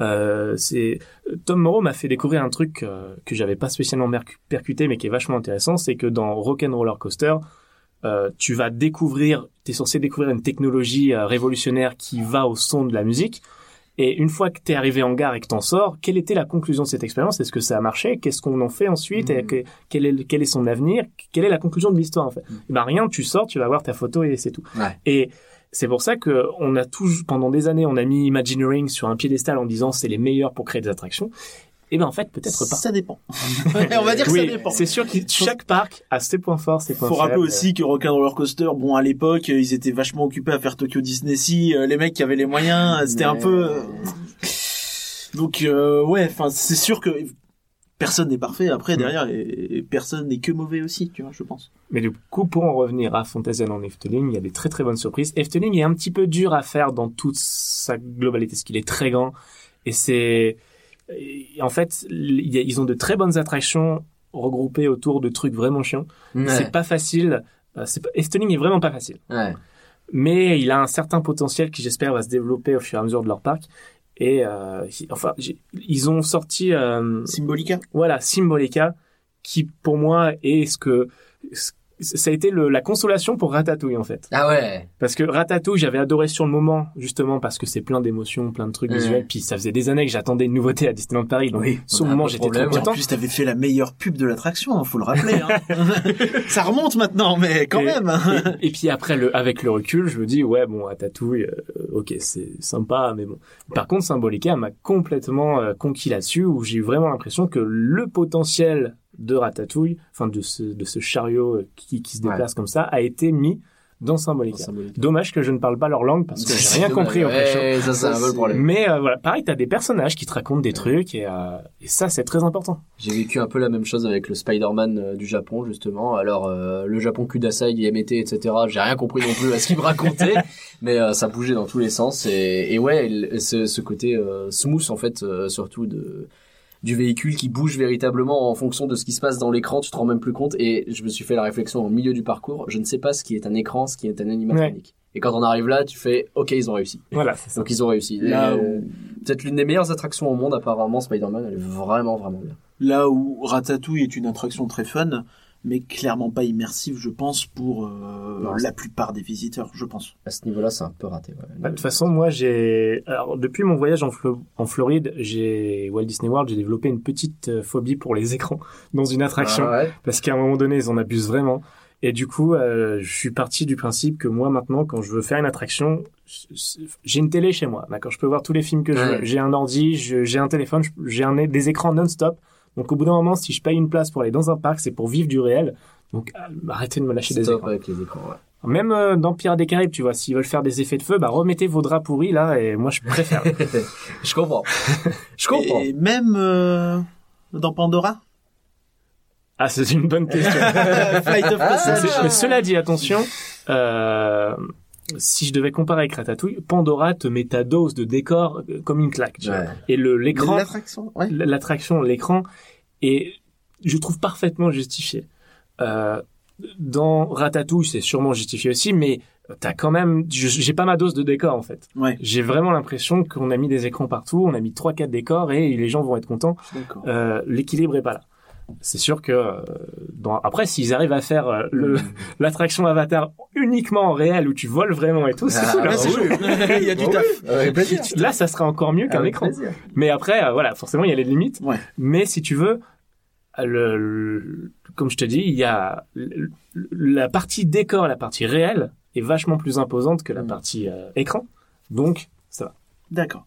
Euh, c'est Tom Morrow m'a fait découvrir un truc euh, que j'avais pas spécialement percuté mais qui est vachement intéressant, c'est que dans Rock'n'Roller Coaster, euh, tu vas découvrir, tu es censé découvrir une technologie euh, révolutionnaire qui va au son de la musique. Et une fois que tu es arrivé en gare et que t'en sors, quelle était la conclusion de cette expérience? Est-ce que ça a marché? Qu'est-ce qu'on en fait ensuite? Et que- quel, est, quel est son avenir? Quelle est la conclusion de l'histoire en fait? Ben rien, tu sors, tu vas voir ta photo et c'est tout. Ouais. Et c'est pour ça que on a toujours, pendant des années, on a mis Imagineering sur un piédestal en disant c'est les meilleurs pour créer des attractions. Et ben en fait peut-être pas. Ça dépend. [laughs] On va dire que oui, ça dépend. c'est sûr que chaque parc a ses points forts, ses points Faut rappeler faibles. aussi que Rock'n'Roller Coaster, bon, à l'époque, ils étaient vachement occupés à faire Tokyo Disney Sea. euh, Les mecs qui avaient les moyens, c'était un peu. euh, Donc euh, ouais, enfin c'est sûr que personne n'est parfait après Mm. derrière et, et personne n'est que mauvais aussi, tu vois, je pense. Mais du coup, pour en revenir à Fantasyland Efteling, il y a des très très bonnes surprises. Efteling est un petit peu dur à faire dans toute sa globalité, parce qu'il est très grand. Et c'est... et En fait, ils ont de très bonnes attractions regroupées autour de trucs vraiment chiants. Ouais. C'est pas facile. euh, c'est pas- Efteling est vraiment pas facile. Ouais. mais il a un certain potentiel qui j'espère va se développer au fur et à mesure de leur parc. Et euh, enfin, ils ont sorti euh, Symbolica. voilà Symbolica, qui pour moi est ce que ce- ça a été le- la consolation pour Ratatouille en fait. Ah ouais. Parce que Ratatouille, j'avais adoré sur le moment, justement parce que c'est plein d'émotions, plein de trucs Ouais. visuels. Puis ça faisait des années que j'attendais une nouveauté à Disneyland Paris. Donc Oui, sur le moment, j'étais trop problème. En content. plus, t'avais fait la meilleure pub de l'attraction, hein, faut le rappeler. Hein. [laughs] Ça remonte maintenant, mais quand Et- même. hein. Et, et puis après, le, avec le recul, je me dis, ouais, bon, Ratatouille, euh, ok, c'est sympa, mais bon. Par contre, Symbolica m'a complètement euh, conquis là-dessus, où j'ai eu vraiment l'impression que le potentiel de Ratatouille, enfin de ce, de ce chariot euh, qui, qui se Ouais. déplace comme ça, a été mis dans Symbolica. Symbolique. Dommage que je ne parle pas leur langue parce que j'ai rien [laughs] compris au. Ouais, ça. Mais euh, voilà, pareil, t'as des personnages qui te racontent des trucs et, euh, et ça, c'est très important. J'ai vécu un peu la même chose avec le Spider-Man euh, du Japon justement. Alors le Japon Kudasai, Yamete, etc. J'ai rien compris non plus à ce qu'il me racontait, [laughs] mais ça bougeait dans tous les sens et, et ouais, ce, ce côté smooth en fait, surtout de du véhicule qui bouge véritablement en fonction de ce qui se passe dans l'écran, tu te rends même plus compte. Et je me suis fait la réflexion au milieu du parcours, je ne sais pas ce qui est un écran, ce qui est un animatronique. Et quand on arrive là, tu fais, ok, ils ont réussi. Voilà, c'est ça. Donc ils ont réussi. Là Et, où- euh, Peut-être l'une des meilleures attractions au monde apparemment, Spider-Man, elle est vraiment vraiment bien. Là où Ratatouille est une attraction très fun, mais clairement pas immersive, je pense, pour euh, Non, la plupart des visiteurs, je pense. À ce niveau-là, c'est un peu raté. ouais. Bah, de toute façon, moi, j'ai, alors, depuis mon voyage en, Flo- en Floride, j'ai, Walt Disney World, j'ai développé une petite euh, phobie pour les [laughs] écrans dans une attraction. Ah ouais. Parce qu'à un moment donné, ils en abusent vraiment. Et du coup, euh, je suis parti du principe que moi, maintenant, quand je veux faire une attraction, j'ai une télé chez moi. D'accord, je peux voir tous les films que je veux. J'ai un ordi, j'ai un téléphone, j'ai un, des écrans non-stop. Donc, au bout d'un moment, si je paye une place pour aller dans un parc, c'est pour vivre du réel. Donc, euh, arrêtez de me lâcher des écrans. avec les écrans. Ouais. Même euh, dans Pirates des Caraïbes, tu vois, s'ils veulent faire des effets de feu, bah remettez vos draps pourris là, et moi je préfère. [laughs] je comprends. [laughs] Je comprends. Et même euh, dans Pandora? Ah, c'est une bonne question. [laughs] Flight of Mais Passage mais cela dit, attention, euh, si je devais comparer avec Ratatouille, Pandora te met ta dose de décor euh, comme une claque. tu vois. Et le l'écran, L'attraction, ouais. l'attraction, l'écran est, je trouve parfaitement justifié. Euh, dans Ratatouille, c'est sûrement justifié aussi, mais t'as quand même, je- j'ai pas ma dose de décor en fait. Ouais, J'ai vraiment l'impression qu'on a mis des écrans partout, on a mis trois quatre décors et les gens vont être contents. Euh, L'équilibre est pas là. C'est sûr que euh, dans... après s'ils arrivent à faire euh, le l'attraction Avatar uniquement en réel où tu voles vraiment et tout, c'est Ah, c'est cool. [laughs] Il y a du Bon, taf. oui. Là, ça sera encore mieux qu'un écran. plaisir. Mais après, euh, voilà, forcément, il y a les limites. Ouais. Mais si tu veux, le, le- comme je te dis, il y a le- la partie décor, la partie réelle est vachement plus imposante que la Mm. partie euh, écran. Donc, ça va. D'accord.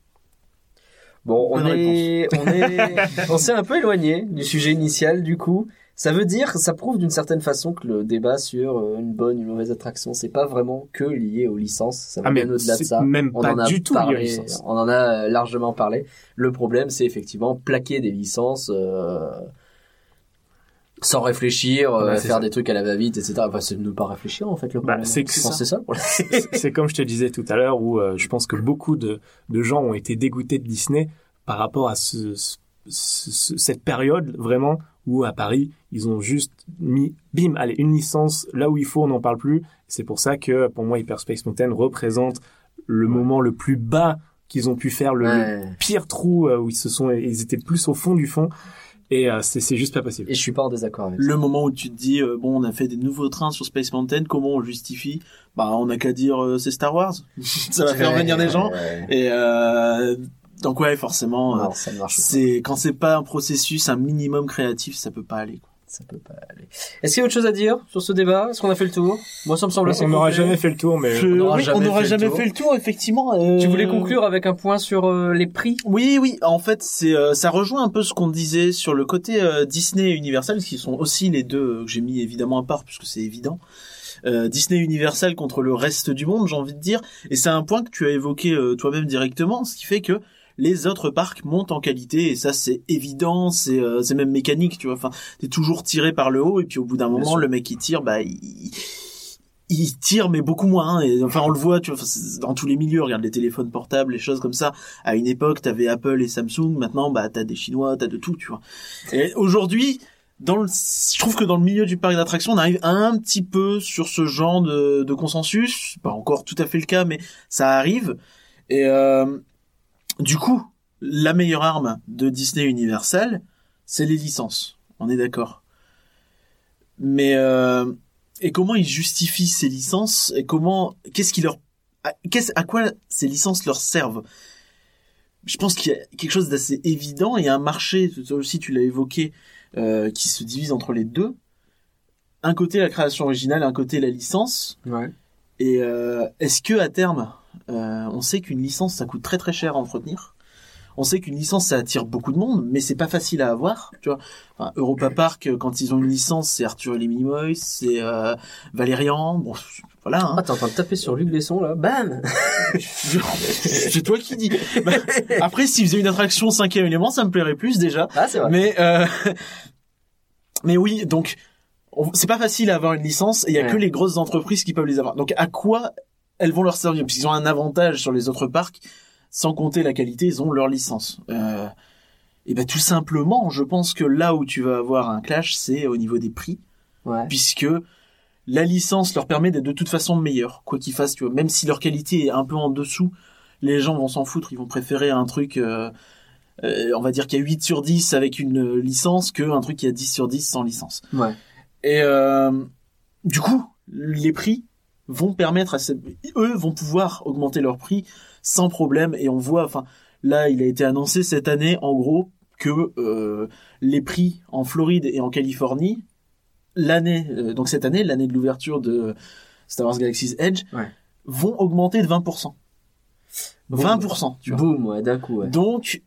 Bon, on est, on est, [laughs] on s'est un peu éloigné du sujet initial, du coup. Ça veut dire, ça prouve d'une certaine façon que le débat sur euh, une bonne, une mauvaise attraction, c'est pas vraiment que lié aux licences. Ça va Ah, bien au-delà de ça. même On pas en a du tout parlé, on en a euh, largement parlé. Le problème, c'est effectivement plaquer des licences euh, sans réfléchir, euh, Bah, faire ça. des trucs à la va-vite, etc. Enfin, c'est de ne pas réfléchir en fait le Bah, c'est ça. c'est ça. [laughs] comme je te disais tout à l'heure où euh, je pense que beaucoup de, de gens ont été dégoûtés de Disney par rapport à ce, ce- ce- cette période vraiment où à Paris ils ont juste mis bim allez une licence là où il faut on n'en parle plus c'est pour ça que pour moi Hyperspace Mountain représente le moment le plus bas qu'ils ont pu faire le, le pire trou euh, où ils se sont ils étaient plus au fond du fond et euh, c'est c'est juste pas possible Et je suis pas en désaccord avec ça. Le moment où tu te dis, euh, bon, on a fait des nouveaux trains sur Space Mountain, comment on justifie? Bah, on n'a qu'à dire, euh, c'est Star Wars. [laughs] Ça va faire venir des gens. Ouais. Et euh, donc ouais, forcément, euh, Non, ça ne marche pas. c'est quand c'est pas un processus, un minimum créatif, ça peut pas aller. Quoi. Ça peut pas aller. Est-ce qu'il y a autre chose à dire sur ce débat? Est-ce qu'on a fait le tour? Moi, ça me semble assez on n'aura jamais fait le tour mais Je- on n'aura oui, jamais fait le jamais tour. fait le tour, effectivement. euh, Tu voulais conclure avec un point sur euh, les prix? Oui, oui. En fait, c'est euh, ça rejoint un peu ce qu'on disait sur le côté euh, Disney et Universal, qui sont aussi les deux euh, que j'ai mis évidemment à part puisque c'est évident. Euh, Disney Universal contre le reste du monde, j'ai envie de dire. Et c'est un point que tu as évoqué euh, toi-même directement, ce qui fait que les autres parcs montent en qualité et ça c'est évident, c'est euh, c'est même mécanique, tu vois. Enfin, t'es toujours tiré par le haut et puis au bout d'un moment, sûr. le mec qui tire, bah il, il tire mais beaucoup moins. hein. et enfin, on le voit, tu vois, dans tous les milieux. Regarde les téléphones portables, les choses comme ça. À une époque, t'avais Apple et Samsung. Maintenant, bah t'as des Chinois, t'as de tout, tu vois. Et aujourd'hui, dans le, je trouve que dans le milieu du parc d'attractions, on arrive un petit peu sur ce genre de, de consensus. Pas encore tout à fait le cas, mais ça arrive. Et euh, du coup, la meilleure arme de Disney Universal, c'est les licences. On est d'accord. Mais euh, et comment ils justifient ces licences et comment qu'est-ce qui leur à, qu'est-ce- à quoi ces licences leur servent? Je pense qu'il y a quelque chose d'assez évident. Il y a un marché, aussi tu l'as évoqué, euh, qui se divise entre les deux. Un côté la création originale, un côté la licence. Ouais. Et euh, est-ce que à terme, euh, on sait qu'une licence ça coûte très très cher à entretenir On sait qu'une licence ça attire beaucoup de monde, mais c'est pas facile à avoir. Tu vois, enfin, Europa Park euh, quand ils ont une licence, c'est Arthur et les Minimoys, c'est euh, Valérian. Bon, voilà. Hein. Ah, t'es en train de taper sur Luc Besson là Bam [laughs] c'est toi qui dis. Bah, après, s'ils faisaient une attraction cinquième élément, ça me plairait plus déjà. Ah, c'est vrai. Mais euh, [laughs] mais oui, donc on- c'est pas facile à avoir une licence et il y a Ouais. que les grosses entreprises qui peuvent les avoir. Donc à quoi elles vont leur servir Puisqu'ils ont un avantage sur les autres parcs, sans compter la qualité, ils ont leur licence. Euh, et ben tout simplement, je pense que là où tu vas avoir un clash, c'est au niveau des prix, Ouais. puisque la licence leur permet d'être de toute façon meilleurs, quoi qu'ils fassent. Tu vois, même si leur qualité est un peu en dessous, les gens vont s'en foutre, ils vont préférer un truc. euh, euh, on va dire qu'il y a 8 sur 10 avec une licence que un truc qui a 10 sur 10 sans licence. Ouais. Et euh, du coup, les prix vont permettre à ces... eux vont pouvoir augmenter leur prix sans problème et on voit enfin là il a été annoncé cette année en gros que euh, les prix en Floride et en Californie l'année euh, donc cette année l'année de l'ouverture de Star Wars Galaxy's Edge Ouais. vont augmenter de 20%. 20%, tu vois. Boum, ouais, d'un coup, ouais. Donc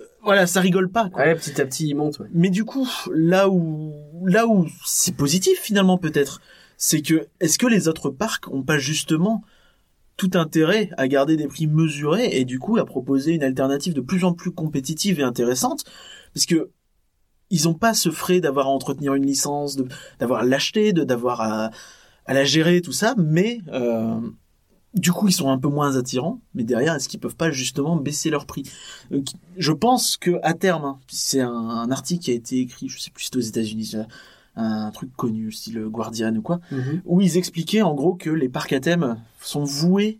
euh, voilà, ça rigole pas quoi. Ouais, petit à petit, il monte, ouais. Mais du coup, là où là où c'est positif finalement peut-être, c'est que est-ce que les autres parcs ont pas justement tout intérêt à garder des prix mesurés et du coup à proposer une alternative de plus en plus compétitive et intéressante? Parce que ils ont pas ce frais d'avoir à entretenir une licence, d'avoir à l'acheter, d'avoir à la gérer tout ça, mais euh, du coup, ils sont un peu moins attirants, mais derrière, est-ce qu'ils peuvent pas justement baisser leur prix? Je pense que à terme, hein, c'est un, article qui a été écrit, je sais plus si aux États-Unis, un truc connu, style Guardian ou quoi, Mhm. où ils expliquaient en gros que les parcs à thème sont voués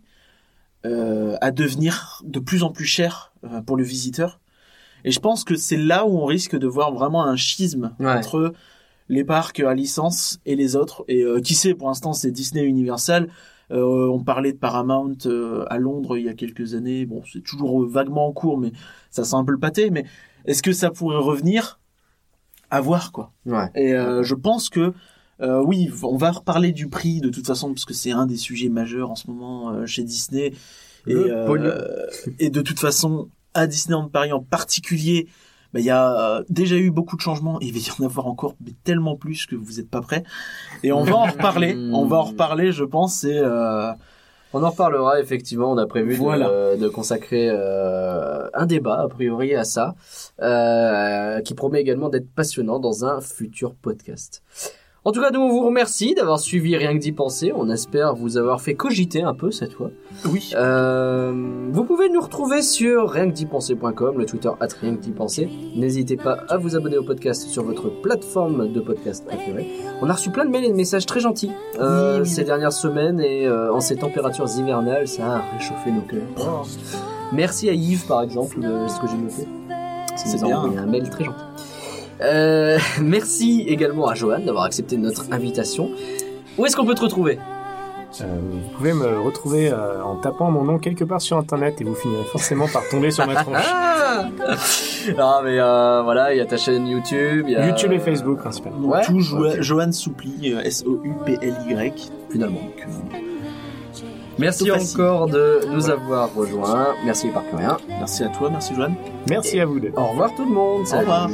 euh, à devenir de plus en plus chers euh, pour le visiteur. Et je pense que c'est là où on risque de voir vraiment un schisme Ouais. entre les parcs à licence et les autres. Et euh, qui sait, pour l'instant, c'est Disney Universal. Euh, on parlait de Paramount euh, à Londres il y a quelques années. Bon, c'est toujours vaguement en cours, mais ça sent un peu le pâté. Mais est-ce que ça pourrait revenir? À voir, quoi. Ouais. Et euh, je pense que euh, oui, on va reparler du prix de toute façon parce que c'est un des sujets majeurs en ce moment euh, chez Disney. Et, euh, [laughs] et de toute façon, à Disneyland Paris en particulier, bah, il y a euh, déjà eu beaucoup de changements et il va y en avoir encore mais tellement plus que vous n'êtes pas prêts. Et on va en reparler. [laughs] on va en reparler, je pense. Et euh, On en reparlera effectivement. On a prévu de- de, consacrer euh, un débat a priori à ça, euh, qui promet également d'être passionnant dans un futur podcast. En tout cas, nous on vous remercie d'avoir suivi Rien que d'y penser. On espère vous avoir fait cogiter un peu cette fois. oui. Euh, vous pouvez nous retrouver sur rien que d'y penser.com, le Twitter at rien que d'y penser. N'hésitez pas à vous abonner au podcast sur votre plateforme de podcast préférée. On a reçu plein de mails et de messages très gentils euh, Oui, ces dernières semaines et euh, en ces températures hivernales, ça a réchauffé nos cœurs. Merci à Yves par exemple de ce que j'ai noté. C'est Il nous a bien. un mail très gentil. Euh, [laughs] merci également à Johan d'avoir accepté notre invitation. Où est-ce qu'on peut te retrouver? Euh, vous pouvez me retrouver euh, en tapant mon nom quelque part sur internet et vous finirez forcément par tomber sur ma [laughs] tronche. Ah Non mais euh, voilà, il y a ta chaîne YouTube, il y a YouTube et Facebook principalement. Ouais, tout Jo-. Johan Soupli, euh, S-O-U-P-L-Y. finalement. Que vous- Merci encore de nous avoir rejoints. Merci Parcurien. Merci à toi, merci Johan. Merci à vous deux. Au revoir tout le monde. Au revoir.